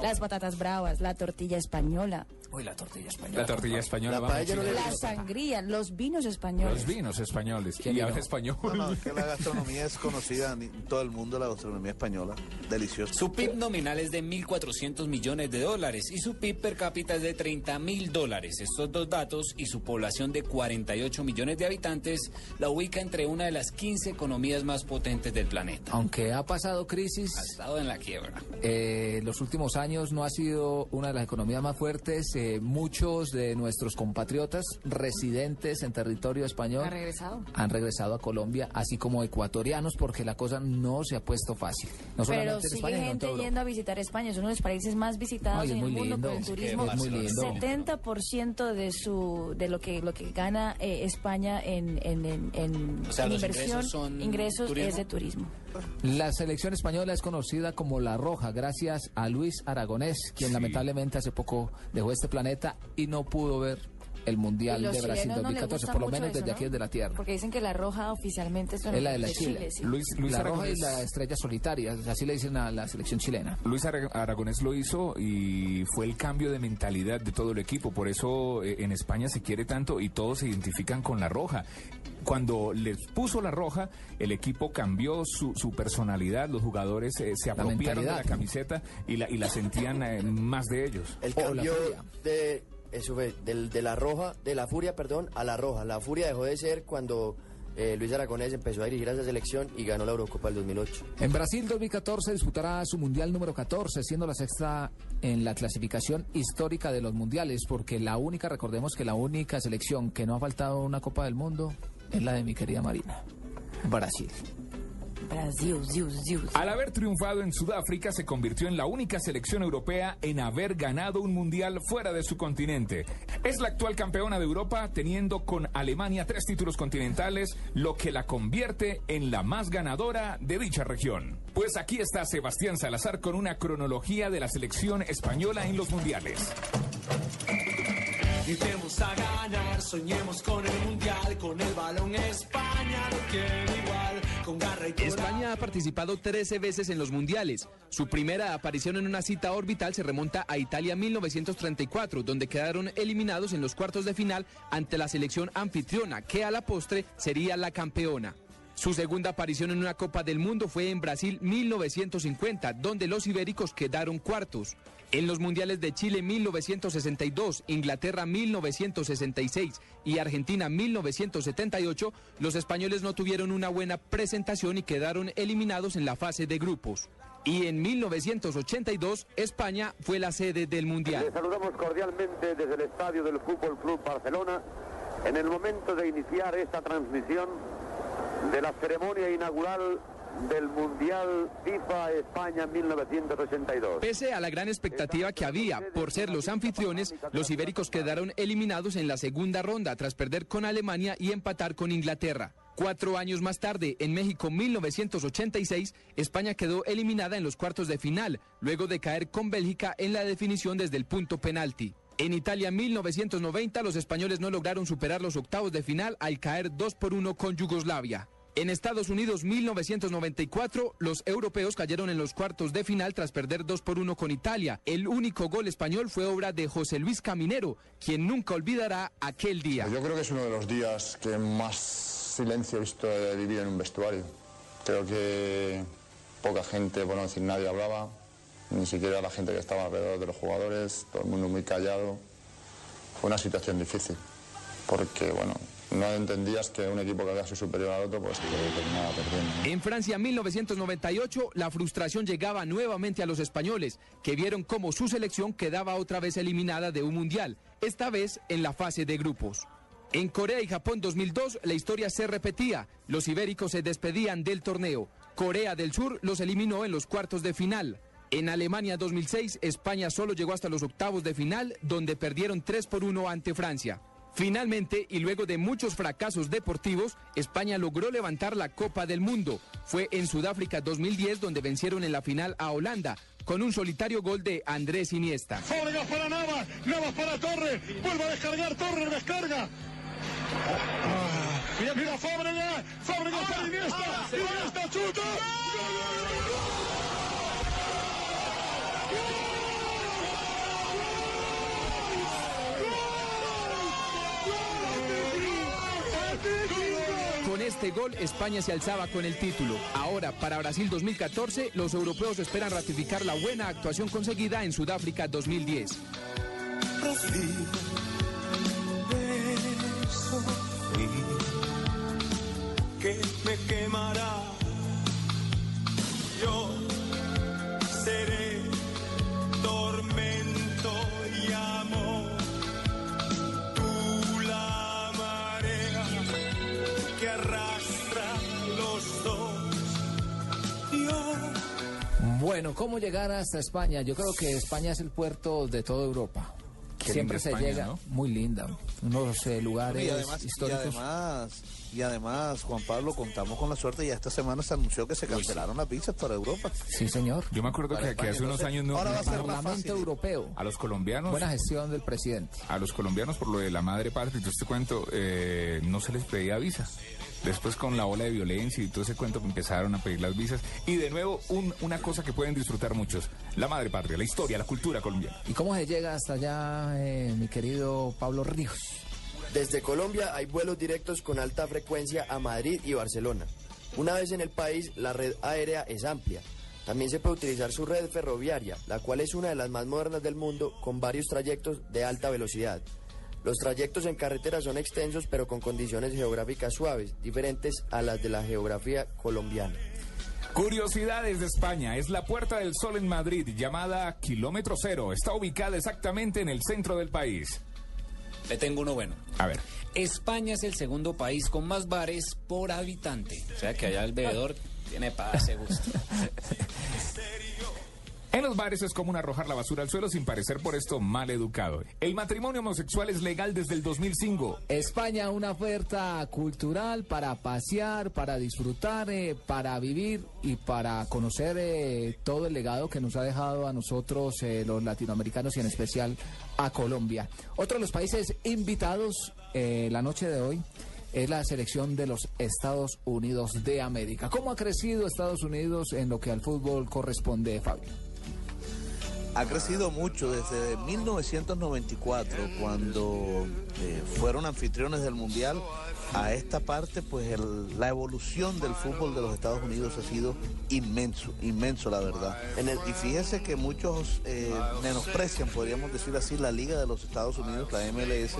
Las patatas bravas, la tortilla española, Uy, la tortilla española. La tortilla española, La paella no le la sangría, los vinos españoles. Los vinos españoles. ¿Quién Y vino? habla español. No, no, es que la gastronomía es conocida en todo el mundo, la gastronomía española. Deliciosa. Su PIB nominal es de 1.400 millones de dólares y su PIB per cápita es de 30 mil dólares. Estos dos datos y su población de 48 millones de habitantes la ubica entre una de las 15 economías más potentes del planeta. Aunque ha pasado crisis, Ha estado en la quiebra. Eh, los últimos años no ha sido una de las economías más fuertes. Eh, muchos de nuestros compatriotas residentes en territorio español ¿Ha regresado? han regresado a Colombia, así como ecuatorianos, porque la cosa no se ha puesto fácil. No Pero solamente en sigue España, gente yendo a visitar España. Es uno de los países más visitados es en el mundo lindo. por el turismo. es muy lindo. 70% de su de lo que lo que gana eh, España en, en, en, en- O sea, en los inversión, ingresos son ingresos es de turismo. La selección española es conocida como La Roja, gracias a Luis Aragonés, quien lamentablemente hace poco dejó este planeta y no pudo ver el Mundial de Brasil chilenos no les 2014, gusta por lo menos eso, desde ¿no? aquí desde la Tierra. Porque dicen que la roja oficialmente es, Es la de la Chile. sí. Luis, Luis la roja y Aragonés- la estrella solitaria, así le dicen a la selección chilena. Luis Ara- Aragonés lo hizo y fue el cambio de mentalidad de todo el equipo. Por eso eh, en España se quiere tanto y todos se identifican con la roja. Cuando les puso la roja, el equipo cambió su, su personalidad, los jugadores eh, se apropiaron de mentalidad. la camiseta y la, y la sentían eh, más de ellos. El la cambio de eso fue de la roja, de la furia, perdón, a la roja. La furia dejó de ser cuando eh, Luis Aragonés empezó a dirigir a esa selección y ganó la Eurocopa del 2008. En Brasil 2014 disputará su mundial número 14, siendo la sexta en la clasificación histórica de los mundiales, porque la única, recordemos que la única selección que no ha faltado una Copa del Mundo es la de mi querida Marina, Brasil. Brasil. Al haber triunfado en Sudáfrica, se convirtió en la única selección europea en haber ganado un mundial fuera de su continente. Es la actual campeona de Europa, teniendo con Alemania tres títulos continentales, lo que la convierte en la más ganadora de dicha región. Pues aquí está Sebastián Salazar con una cronología de la selección española en los mundiales. A ganar, soñemos con el mundial, con el balón España lo quiere igual, con garra y. España ha participado 13 veces en los mundiales. Su primera aparición en una cita orbital se remonta a Italia 1934, donde quedaron eliminados en los cuartos de final ante la selección anfitriona, que a la postre sería la campeona. Su segunda aparición en una Copa del Mundo fue en Brasil 1950, donde los ibéricos quedaron cuartos. En los mundiales de Chile 1962, Inglaterra 1966 y Argentina 1978, los españoles no tuvieron una buena presentación y quedaron eliminados en la fase de grupos. Y en 1982, España fue la sede del mundial. Les saludamos cordialmente desde el estadio del Fútbol Club Barcelona en el momento de iniciar esta transmisión de la ceremonia inaugural del Mundial FIFA España 1982. Pese a la gran expectativa que había por ser los anfitriones, los ibéricos quedaron eliminados en la segunda ronda tras perder con Alemania y empatar con Inglaterra. Cuatro años más tarde, en México 1986, España quedó eliminada en los cuartos de final, luego de caer con Bélgica en la definición desde el punto penalti. En Italia 1990, los españoles no lograron superar los octavos de final al caer 2 por 1 con Yugoslavia. En Estados Unidos 1994, los europeos cayeron en los cuartos de final tras perder 2 por 1 con Italia. El único gol español fue obra de José Luis Caminero, quien nunca olvidará aquel día. Yo creo que es uno de los días que más silencio he visto de vivir en un vestuario. Creo que poca gente, por no decir nadie, hablaba, ni siquiera la gente que estaba alrededor de los jugadores, todo el mundo muy callado. Fue una situación difícil, porque bueno, no entendías que un equipo que había sido superior al otro, pues terminaba perdiendo. En Francia 1998, la frustración llegaba nuevamente a los españoles, que vieron cómo su selección quedaba otra vez eliminada de un mundial, esta vez en la fase de grupos. En Corea y Japón 2002 la historia se repetía. Los ibéricos se despedían del torneo. Corea del Sur los eliminó en los cuartos de final. En Alemania 2006 España solo llegó hasta los octavos de final donde perdieron 3 por 1 ante Francia. Finalmente, y luego de muchos fracasos deportivos, España logró levantar la Copa del Mundo. Fue en Sudáfrica 2010 donde vencieron en la final a Holanda con un solitario gol de Andrés Iniesta. Fábregas para Navas, Navas para Torres, vuelve a descargar, Torres descarga. Ah, mira, mira, Fábregas, Fábregas para Iniesta, Iniesta chuta. Con este gol, España se alzaba con el título. Ahora, para Brasil 2014, los europeos esperan ratificar la buena actuación conseguida en Sudáfrica 2010. Rocío, beso frío que me quemará. Bueno, ¿cómo llegar hasta España? Yo creo que España es el puerto de toda Europa. Qué Siempre se España, llega ¿no? muy linda. Unos eh, lugares Y además, y históricos. además, y además, Juan Pablo, contamos con la suerte y esta semana se anunció que se cancelaron las visas para Europa. Sí, señor. Yo me acuerdo que, Para que España, hace unos entonces, años no, ahora va a ser más Parlamento fácil. Europeo. a los colombianos Buena gestión del presidente. a los colombianos por lo de la madre patria, entonces te cuento, eh, no se les pedía visa. Después con la ola de violencia y todo ese cuento empezaron a pedir las visas. Y de nuevo, un- una cosa que pueden disfrutar muchos, la madre patria, la historia, la cultura colombiana. ¿Y cómo se llega hasta allá, eh, mi querido Pablo Ríos? Desde Colombia hay vuelos directos con alta frecuencia a Madrid y Barcelona. Una vez en el país, la red aérea es amplia. También se puede utilizar su red ferroviaria, la cual es una de las más modernas del mundo, con varios trayectos de alta velocidad. Los trayectos en carretera son extensos, pero con condiciones geográficas suaves, diferentes a las de la geografía colombiana. Curiosidades de España. Es la Puerta del Sol en Madrid, llamada Kilómetro Cero. Está ubicada exactamente en el centro del país. Le tengo uno bueno. A ver. España es el segundo país con más bares por habitante. O sea que allá el bebedor tiene para ese gusto. En los bares es común arrojar la basura al suelo sin parecer por esto mal educado. El matrimonio homosexual es legal desde el 2005. España, una oferta cultural para pasear, para disfrutar, eh, para vivir y para conocer eh, todo el legado que nos ha dejado a nosotros eh, los latinoamericanos y en especial a Colombia. Otro de los países invitados la noche de hoy es la selección de los Estados Unidos de América. ¿Cómo ha crecido Estados Unidos en lo que al fútbol corresponde, Fabio? Ha crecido mucho desde 1994, cuando eh, fueron anfitriones del Mundial. A esta parte, pues la evolución del fútbol de los Estados Unidos ha sido inmenso, inmenso la verdad. y fíjese que muchos eh, menosprecian, podríamos decir así, la Liga de los Estados Unidos, la MLS,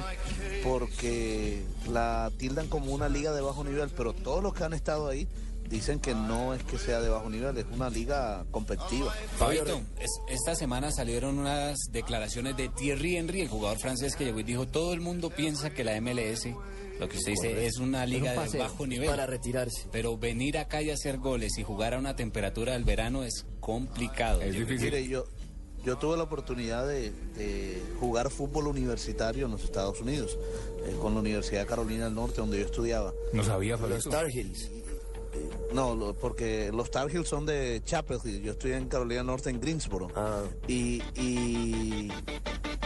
porque la tildan como una liga de bajo nivel, pero todos los que han estado ahí dicen que no es que sea de bajo nivel, es una liga competitiva. Fabito, es- esta semana salieron unas declaraciones de Thierry Henry, el jugador francés que llegó y dijo, todo el mundo piensa que la MLS, lo que usted dice, es una liga Es un de bajo nivel. para retirarse. Pero venir acá y hacer goles y jugar a una temperatura del verano es complicado. Mire, yo, yo tuve la oportunidad de, de jugar fútbol universitario en los Estados Unidos, eh, con la Universidad de Carolina del Norte, donde yo estudiaba. No sabía, Los Tar Heels. No, lo- porque los Tar Heels son de Chapel Hill. Yo estoy en Carolina Norte, en Greensboro. Y, y,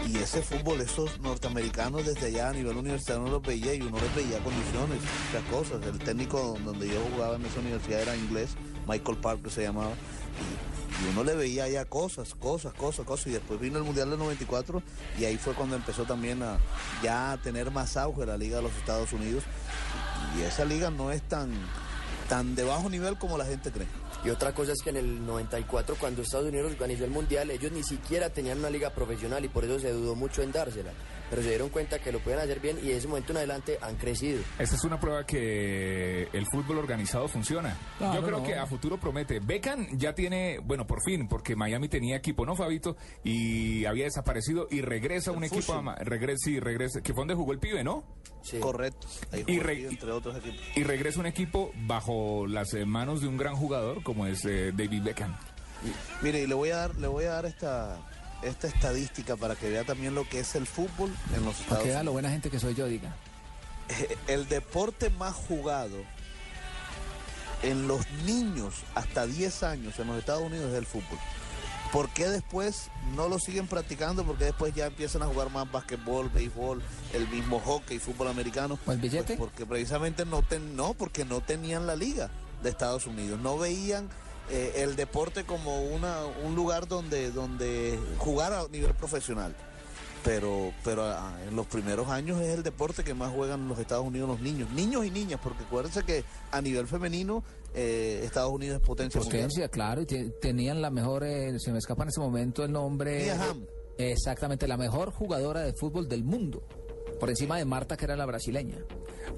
y ese fútbol, esos norteamericanos desde allá a nivel universitario uno los veía y uno les veía condiciones, muchas cosas. El técnico donde yo jugaba en esa universidad era inglés, Michael Parker se llamaba. Y, y uno le veía ya cosas, cosas, cosas, cosas. Y después vino el Mundial del 94 y ahí fue cuando empezó también a ya a tener más auge la Liga de los Estados Unidos. Y esa liga no es tan, tan de bajo nivel como la gente cree. Y otra cosa es que en el 94, cuando Estados Unidos organizó el Mundial, ellos ni siquiera tenían una liga profesional y por eso se dudó mucho en dársela. Pero se dieron cuenta que lo pueden hacer bien y de ese momento en adelante han crecido. Esta es una prueba que el fútbol organizado funciona. Claro, Yo creo no. que a futuro promete. Beckham ya tiene, bueno, por fin, porque Miami tenía equipo, ¿no, Fabito? Y había desaparecido y regresa un equipo, a, regresa, sí, regresa, que fue donde jugó el pibe, ¿no? Correcto. Ahí Y entre otros equipos. Y regresa un equipo bajo las eh, manos de un gran jugador como es eh, David Beckham. Mire, y le voy a dar, le voy a dar esta, esta estadística para que vea también lo que es el fútbol en los Para Estados que vea lo buena gente que soy yo, diga. El deporte más jugado en los niños hasta 10 años en los Estados Unidos es el fútbol. ¿Por qué después no lo siguen practicando? Porque después ya empiezan a jugar más basquetbol, béisbol, el mismo hockey, fútbol americano. ¿O el billete? Pues porque precisamente no, ten- no, porque no tenían la liga de Estados Unidos. No veían eh, el deporte como una, un lugar donde, donde jugar a nivel profesional. Pero, pero ah, en los primeros años es el deporte que más juegan en los Estados Unidos los niños. Niños y niñas, porque acuérdense que a nivel femenino eh, Estados Unidos es potencia mundial. Potencia, claro, y te- tenían la mejor, eh, se me escapa en este momento el nombre. Exactamente, la mejor jugadora de fútbol del mundo. Por encima de Marta, que era la brasileña.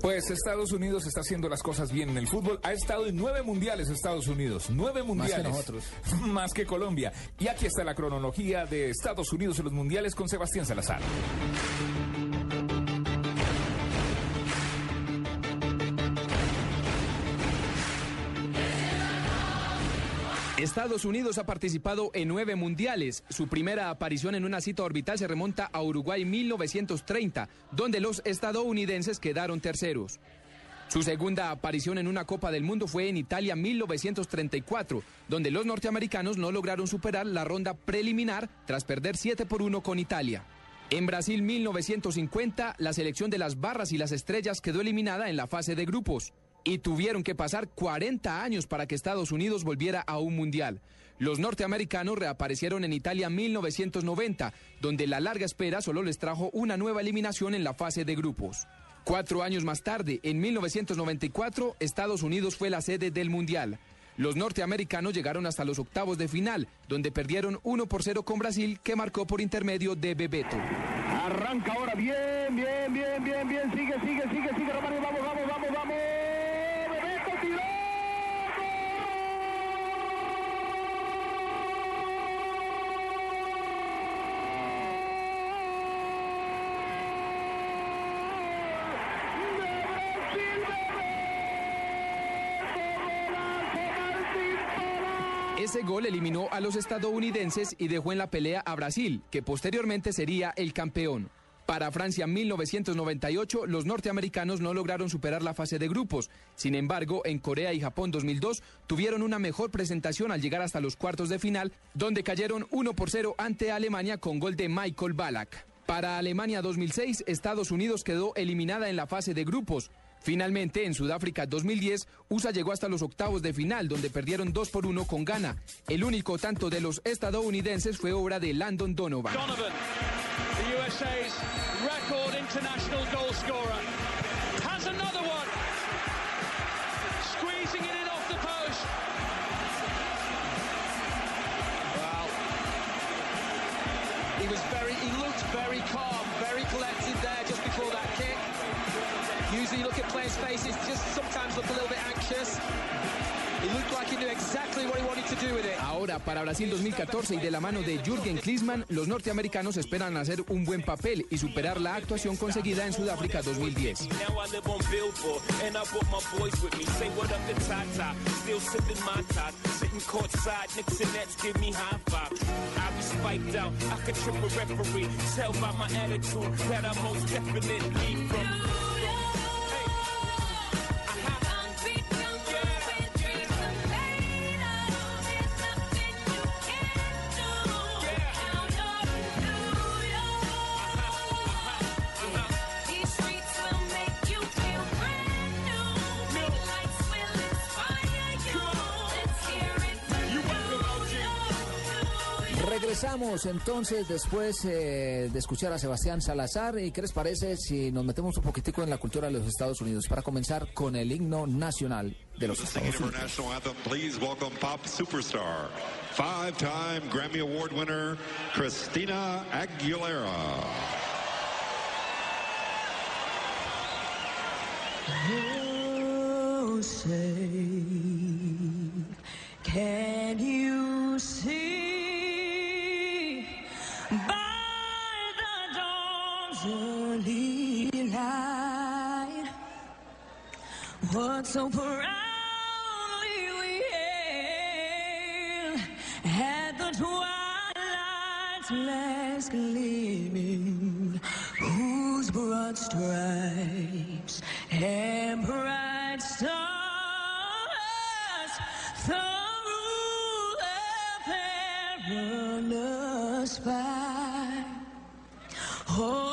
Pues Estados Unidos está haciendo las cosas bien en el fútbol. Ha estado en nueve mundiales Estados Unidos. Nueve mundiales. nosotros. Más que Colombia. Y aquí está la cronología de Estados Unidos en los mundiales con Sebastián Salazar. Estados Unidos ha participado en nueve mundiales. Su primera aparición en una cita orbital se remonta a Uruguay 1930, donde los estadounidenses quedaron terceros. Su segunda aparición en una Copa del Mundo fue en Italia 1934, donde los norteamericanos no lograron superar la ronda preliminar tras perder 7 por 1 con Italia. En Brasil 1950, la selección de las barras y las estrellas quedó eliminada en la fase de grupos y tuvieron que pasar 40 años para que Estados Unidos volviera a un mundial. Los norteamericanos reaparecieron en Italia 1990, donde la larga espera solo les trajo una nueva eliminación en la fase de grupos. Cuatro años más tarde, en 1994, Estados Unidos fue la sede del mundial. Los norteamericanos llegaron hasta los octavos de final, donde perdieron 1 por 0 con Brasil, que marcó por intermedio de Bebeto. Arranca ahora, bien, bien, bien, bien, bien, sigue, Ese gol eliminó a los estadounidenses y dejó en la pelea a Brasil, que posteriormente sería el campeón. Para Francia 1998, los norteamericanos no lograron superar la fase de grupos. Sin embargo, en Corea y Japón 2002 tuvieron una mejor presentación al llegar hasta los cuartos de final, donde cayeron 1 por 0 ante Alemania con gol de Michael Ballack. Para Alemania 2006, Estados Unidos quedó eliminada en la fase de grupos. Finalmente, en Sudáfrica 2010, USA llegó hasta los octavos de final, donde perdieron 2 por 1 con Ghana. El único tanto de los estadounidenses fue obra de Landon Donovan. Donovan, the USA's record international goal scorer, has another one. Squeezing it in off the post. He was very, he looked very calm, You look at players' faces, just sometimes look a little bit anxious. He looked like he knew exactly what he wanted to do with it. Ahora, para Brasil 2014 y de la mano de Jürgen Klinsmann, los norteamericanos esperan hacer un buen papel y superar la actuación conseguida en Sudáfrica 2010. Entonces después eh, de escuchar a Sebastián Salazar. ¿Y qué les parece si nos metemos un poquitico en la cultura de los Estados Unidos? Para comenzar con el himno nacional de los Estados Unidos. national anthem, please welcome pop superstar, five-time Grammy Award winner, Christina Aguilera. Oh, say, can you see what so proudly we hailed at the twilight's last gleaming, whose broad stripes and bright stars the perilous fight. Oh,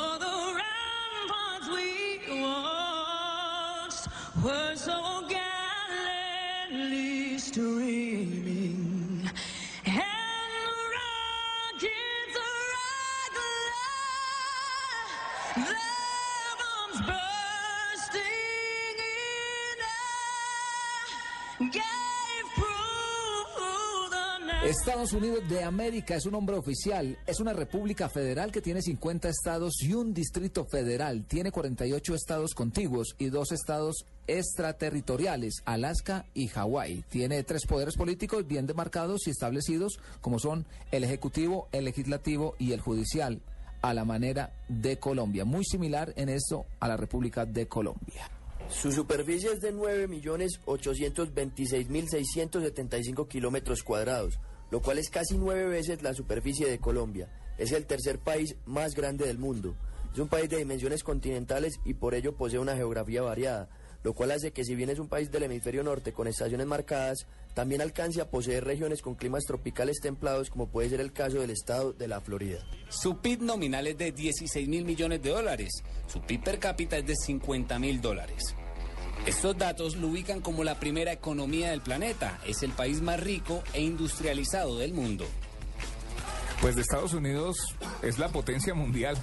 Estados Unidos de América es un nombre oficial, es una república federal que tiene 50 estados y un distrito federal, tiene 48 estados contiguos y dos estados extraterritoriales, Alaska y Hawái. Tiene tres poderes políticos bien demarcados y establecidos como son el ejecutivo, el legislativo y el judicial, a la manera de Colombia, muy similar en esto a la República de Colombia. Su superficie es de 9.826.675 kilómetros cuadrados, lo cual es casi nueve veces la superficie de Colombia. Es el tercer país más grande del mundo. Es un país de dimensiones continentales y por ello posee una geografía variada, lo cual hace que si bien es un país del hemisferio norte con estaciones marcadas, también alcance a poseer regiones con climas tropicales templados como puede ser el caso del estado de la Florida. Su PIB nominal es de 16 mil millones de dólares. Su PIB per cápita es de 50 mil dólares. Estos datos lo ubican como la primera economía del planeta. Es el país más rico e industrializado del mundo. Pues de Estados Unidos es la potencia mundial.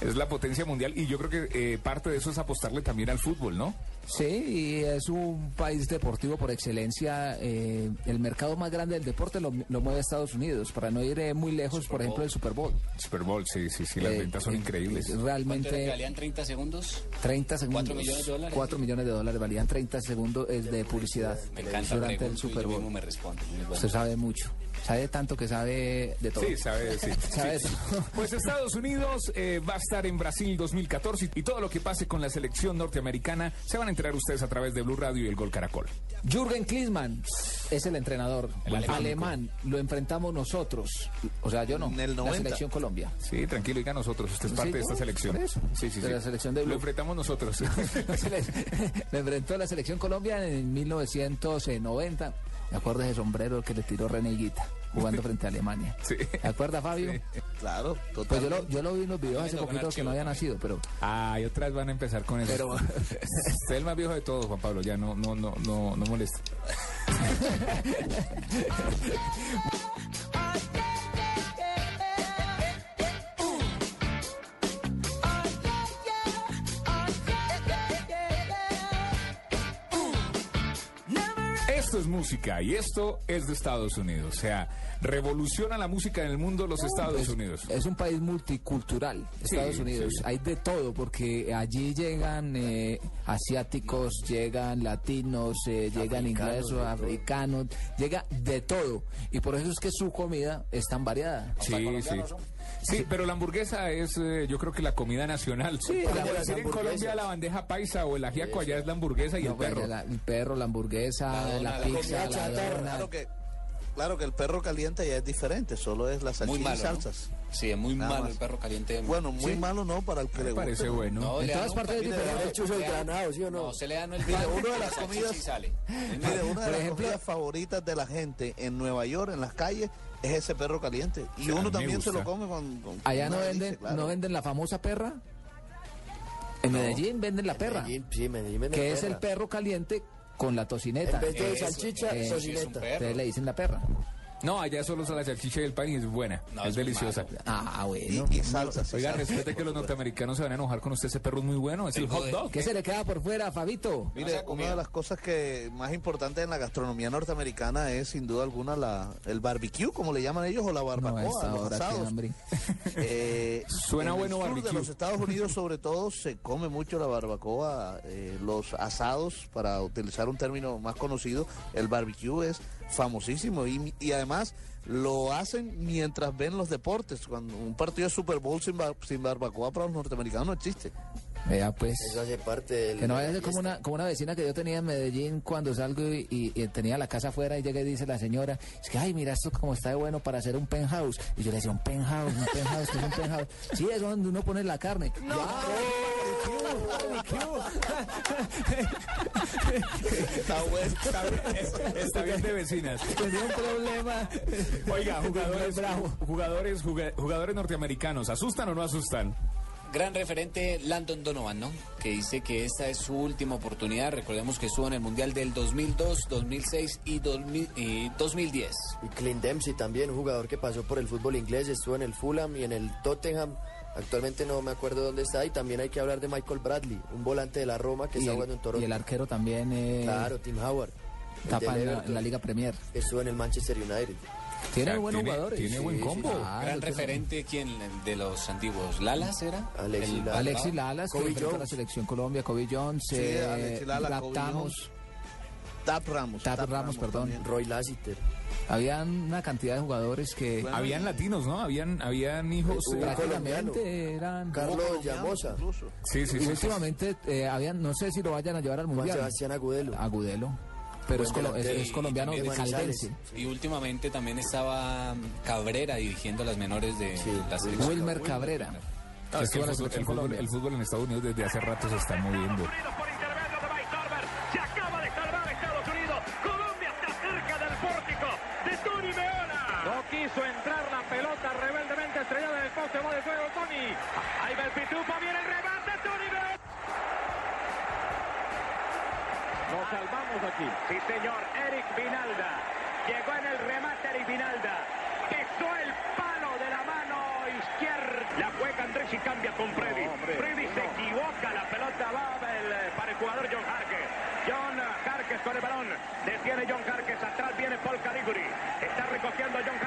Es la potencia mundial y yo creo que eh, parte de eso es apostarle también al fútbol, ¿no? Sí, y es un país deportivo por excelencia. eh, el mercado más grande del deporte lo, lo mueve Estados Unidos. Para no ir eh, muy lejos, por ejemplo, el Super Bowl. Super Bowl, sí, sí, sí, las Eh, ventas son eh, increíbles. ¿Cuánto Realmente valían 30 segundos? 30 segundos. 4 millones de dólares. 4 millones de dólares valían 30 segundos eh, de publicidad Me encanta durante el pregunto y Super yo Bowl. mismo me bueno. Usted sabe mucho. Sabe tanto que sabe de todo. Sí, sabe, sí. Sabe sí. todo. Pues Estados Unidos eh, va a estar en Brasil 2014 y todo lo que pase con la selección norteamericana se van a enterar ustedes a través de Blue Radio y el Gol Caracol. Jürgen Klinsmann es el entrenador El alemán. alemán. Lo enfrentamos nosotros. O sea, yo no. En el La 90. selección Colombia. Sí, tranquilo, diga nosotros, usted es parte Sí, de esta selección. eso. Sí, sí, De sí. la selección de Lo Blue. enfrentamos nosotros. Le enfrentó a la selección Colombia en 1990. Me acuerdo de sombrero que le tiró René Higuita jugando frente a Alemania. Sí. ¿Te acuerdas, Fabio? Claro, Pues yo lo, yo lo vi en los videos hace poquito que no había nacido, pero Ah, y otras van a empezar con eso. Pero- Usted es el más viejo de todos, Juan Pablo, ya no, no, no, no, no moleste. Esto es música y esto es de Estados Unidos. O sea, revoluciona la música en el mundo los Estados es, Unidos. es un país multicultural, Sí, Estados Unidos. sí. Hay de todo, porque allí llegan eh, asiáticos, llegan latinos, eh, llegan ingleses, africanos, llega de todo. Y por eso es que su comida es tan variada. Sí, sí. Sí, pero la hamburguesa es, eh, yo creo que la comida nacional. Sí, Como la- decir las en. Colombia la bandeja paisa o el ajiaco, allá es la hamburguesa y No, el pues, perro. la- el perro, la hamburguesa, la, pizza, la dona. Claro que, claro que el perro caliente ya es diferente, solo es la Muy salchicha y malo, ¿no? salsas. Sí, es muy Nada malo más. el perro caliente. Bueno, muy Sí. malo no para el que Me le parece guste. bueno. No, En todas partes es diferente. El chuzo granado, ¿sí o no? No, se le dan el Mire, una de las la comidas- y sale. Mire, una de Por las ejemplo- comidas favoritas de la gente en Nueva York, en las calles, es ese perro caliente. Y uno también se lo come con... con- Allá con no venden, claro. no venden la famosa perra. En Medellín venden la perra, Medellín, sí, Medellín que es perra. el perro caliente con la tocineta. En vez de Eso, salchicha, eh, es un tocineta. perro. Ustedes le dicen la perra. No, allá solo usa la salchicha y el pan y es buena, No, es deliciosa. malo. Ah, Y, bueno. y salsa. sí, Oiga, salsa. respete que los norteamericanos se van a enojar con usted, ese perro es muy bueno, es el hot dog. ¿Qué se le queda por fuera, Fabito? Mire, una de las cosas que más importantes en la gastronomía norteamericana es sin duda alguna la, el barbecue, como le llaman ellos, o la barbacoa, esta los asados. Eh, Suena en bueno el sur barbecue. de los Estados Unidos sobre todo se come mucho la barbacoa, eh, los asados, para utilizar un término más conocido, el barbecue es famosísimo y, y además lo hacen mientras ven los deportes. Cuando un partido de Super Bowl sin, sin barbacoa para los norteamericanos no existe. Vea, pues. Eso hace parte del... Que no vaya a ser como una, como una vecina que yo tenía en Medellín cuando salgo y, y- y tenía la casa afuera y llega y dice la señora, es que, ay, mira, esto como está de bueno para hacer un penthouse. Y yo le decía, un penthouse, un penthouse, que es un penthouse. Sí, es donde uno pone la carne. ¡No! Está bueno. Está bien, está bien de vecinas. Tenía un problema. Oiga, jugadores, jugadores, juga- jugadores norteamericanos, ¿asustan o no asustan? Gran referente Landon Donovan, ¿no? Que dice que esta es su última oportunidad. Recordemos que estuvo en el Mundial del 2002, 2006 y, 2000 y 2010. Y Clint Dempsey también, un jugador que pasó por el fútbol inglés, estuvo en el Fulham y en el Tottenham. Actualmente no me acuerdo dónde está. Y también hay que hablar de Michael Bradley, un volante de la Roma que Y está jugando en Toronto. y el arquero también eh, Claro, Tim Howard. tapa en la, en la Liga Premier. estuvo en el Manchester United. Tiene sea, buenos tiene- jugadores. tiene buen combo. claro, Gran tiene- referente, ¿quién? De los antiguos. ¿Lalas era? Alexis El- Lalas. Alexis Lalas, que Kobe a la Jones. selección Colombia, Kobe Jones, Sí, eh, Alexis. Jones. Tap Ramos. Tap Ramos, perdón. también. Roy Lassiter. Habían una cantidad de jugadores que Bueno, Habían latinos, ¿no? Habían, habían hijos. Eh, prácticamente eran... Carlos Llamosa. sí, sí, sí, sí. últimamente eh, habían, no sé si lo vayan a llevar al Juan mundial. Sebastián Agudelo. Agudelo. Pero es, Buen colo- es- delantero. es colombiano Y Caldense. Y últimamente también estaba mm, Cabrera dirigiendo las menores de Sí, la selección. Wilmer Cabrera. Ah, es que fútbol, fútbol- el fútbol en Estados Unidos desde hace rato se está moviendo. Salvamos aquí. Sí, señor. Eric Vinalda. Llegó en el remate Eric Vinalda. Pisó el palo de la mano izquierda. La juega Andrés y cambia con Freddy. Freddy se equivoca. La pelota va el- para el jugador John Jarques. John Jarques con el balón. Detiene John Jarques. Atrás viene Paul Caliguri. Está recogiendo John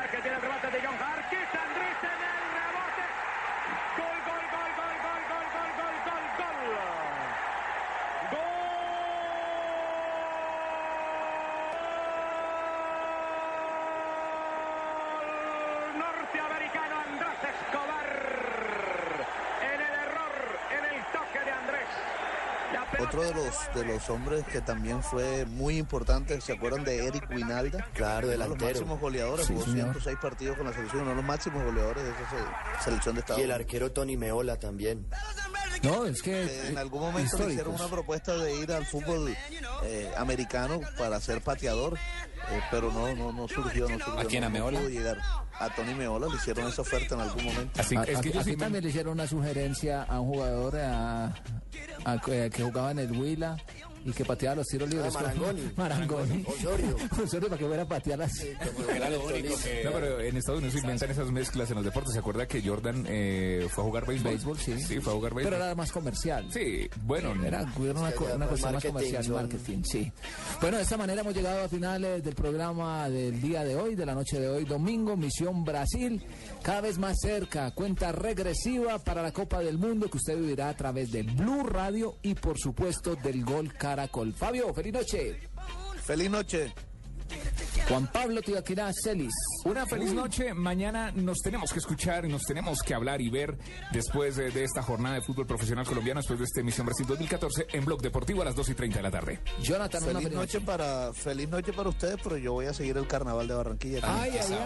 los de los hombres que también fue muy importante, ¿se acuerdan de Eric Winalda? Claro, Uno de los máximos goleadores, Sí, jugó señor. 106 partidos con la selección, uno de los máximos goleadores de esa se- selección de Estados Y el Unidos. arquero Tony Meola también. No, es que Eh, en algún momento le hicieron una propuesta de ir al fútbol eh, americano para ser pateador, eh, pero no, no, no surgió, no surgió. ¿A quién, a no- no Meola? pudo llegar. A Tony Meola le hicieron esa oferta en algún momento. A- aquí aquí también le hicieron una sugerencia a un jugador a- a- que jugaba en el Huila y que pateaba los tiros libres. Ah, Marangoni. Marangoni. Osorio. Osorio para que fuera a patear las... Era lo único que... No, pero en Estados Unidos se inventan esas mezclas en los deportes. ¿Se acuerda que Jordan eh, fue a jugar béisbol? Béisbol, sí. Sí, fue a jugar béisbol. Pero era más comercial. Sí, bueno. Era, era una, co- una cuestión más comercial, son- marketing, sí. Bueno, de esta manera hemos llegado a finales del programa del día de hoy, de la noche de hoy, domingo, Misión Brasil, cada vez más cerca, cuenta regresiva para la Copa del Mundo que usted vivirá a través de Blue Radio y por supuesto del Gol Fabio, feliz noche. Feliz noche. Juan Pablo Tibaquirá Celis. Una feliz noche. Mañana nos tenemos que escuchar y nos tenemos que hablar y ver después de, de esta jornada de fútbol profesional colombiano, después de esta emisión Brasil 2014 en Blog Deportivo a las 2 y 30 de la tarde. Jonathan, una Feliz feliz noche para feliz noche para ustedes, pero yo voy a seguir el carnaval de Barranquilla. Ay, ay,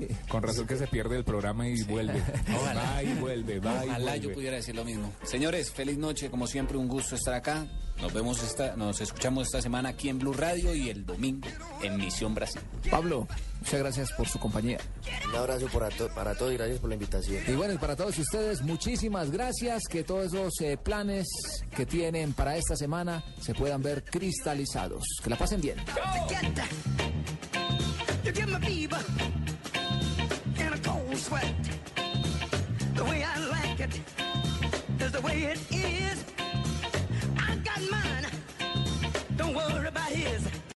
ay. Con razón que se pierde el programa y vuelve. Ojalá. Va y vuelve, va y Ojalá vuelve. yo pudiera decir lo mismo. Señores, feliz noche, como siempre, un gusto estar acá. Nos vemos esta, nos escuchamos esta semana aquí en Blue Radio y el domingo en Misión Brasil. Pablo, muchas gracias por su compañía. Un abrazo para, to- para todos y gracias por la invitación. Y bueno, y para todos ustedes, muchísimas gracias. Que todos esos eh, planes que tienen para esta semana se puedan ver cristalizados. Que la pasen bien. The way I like it is the way it is.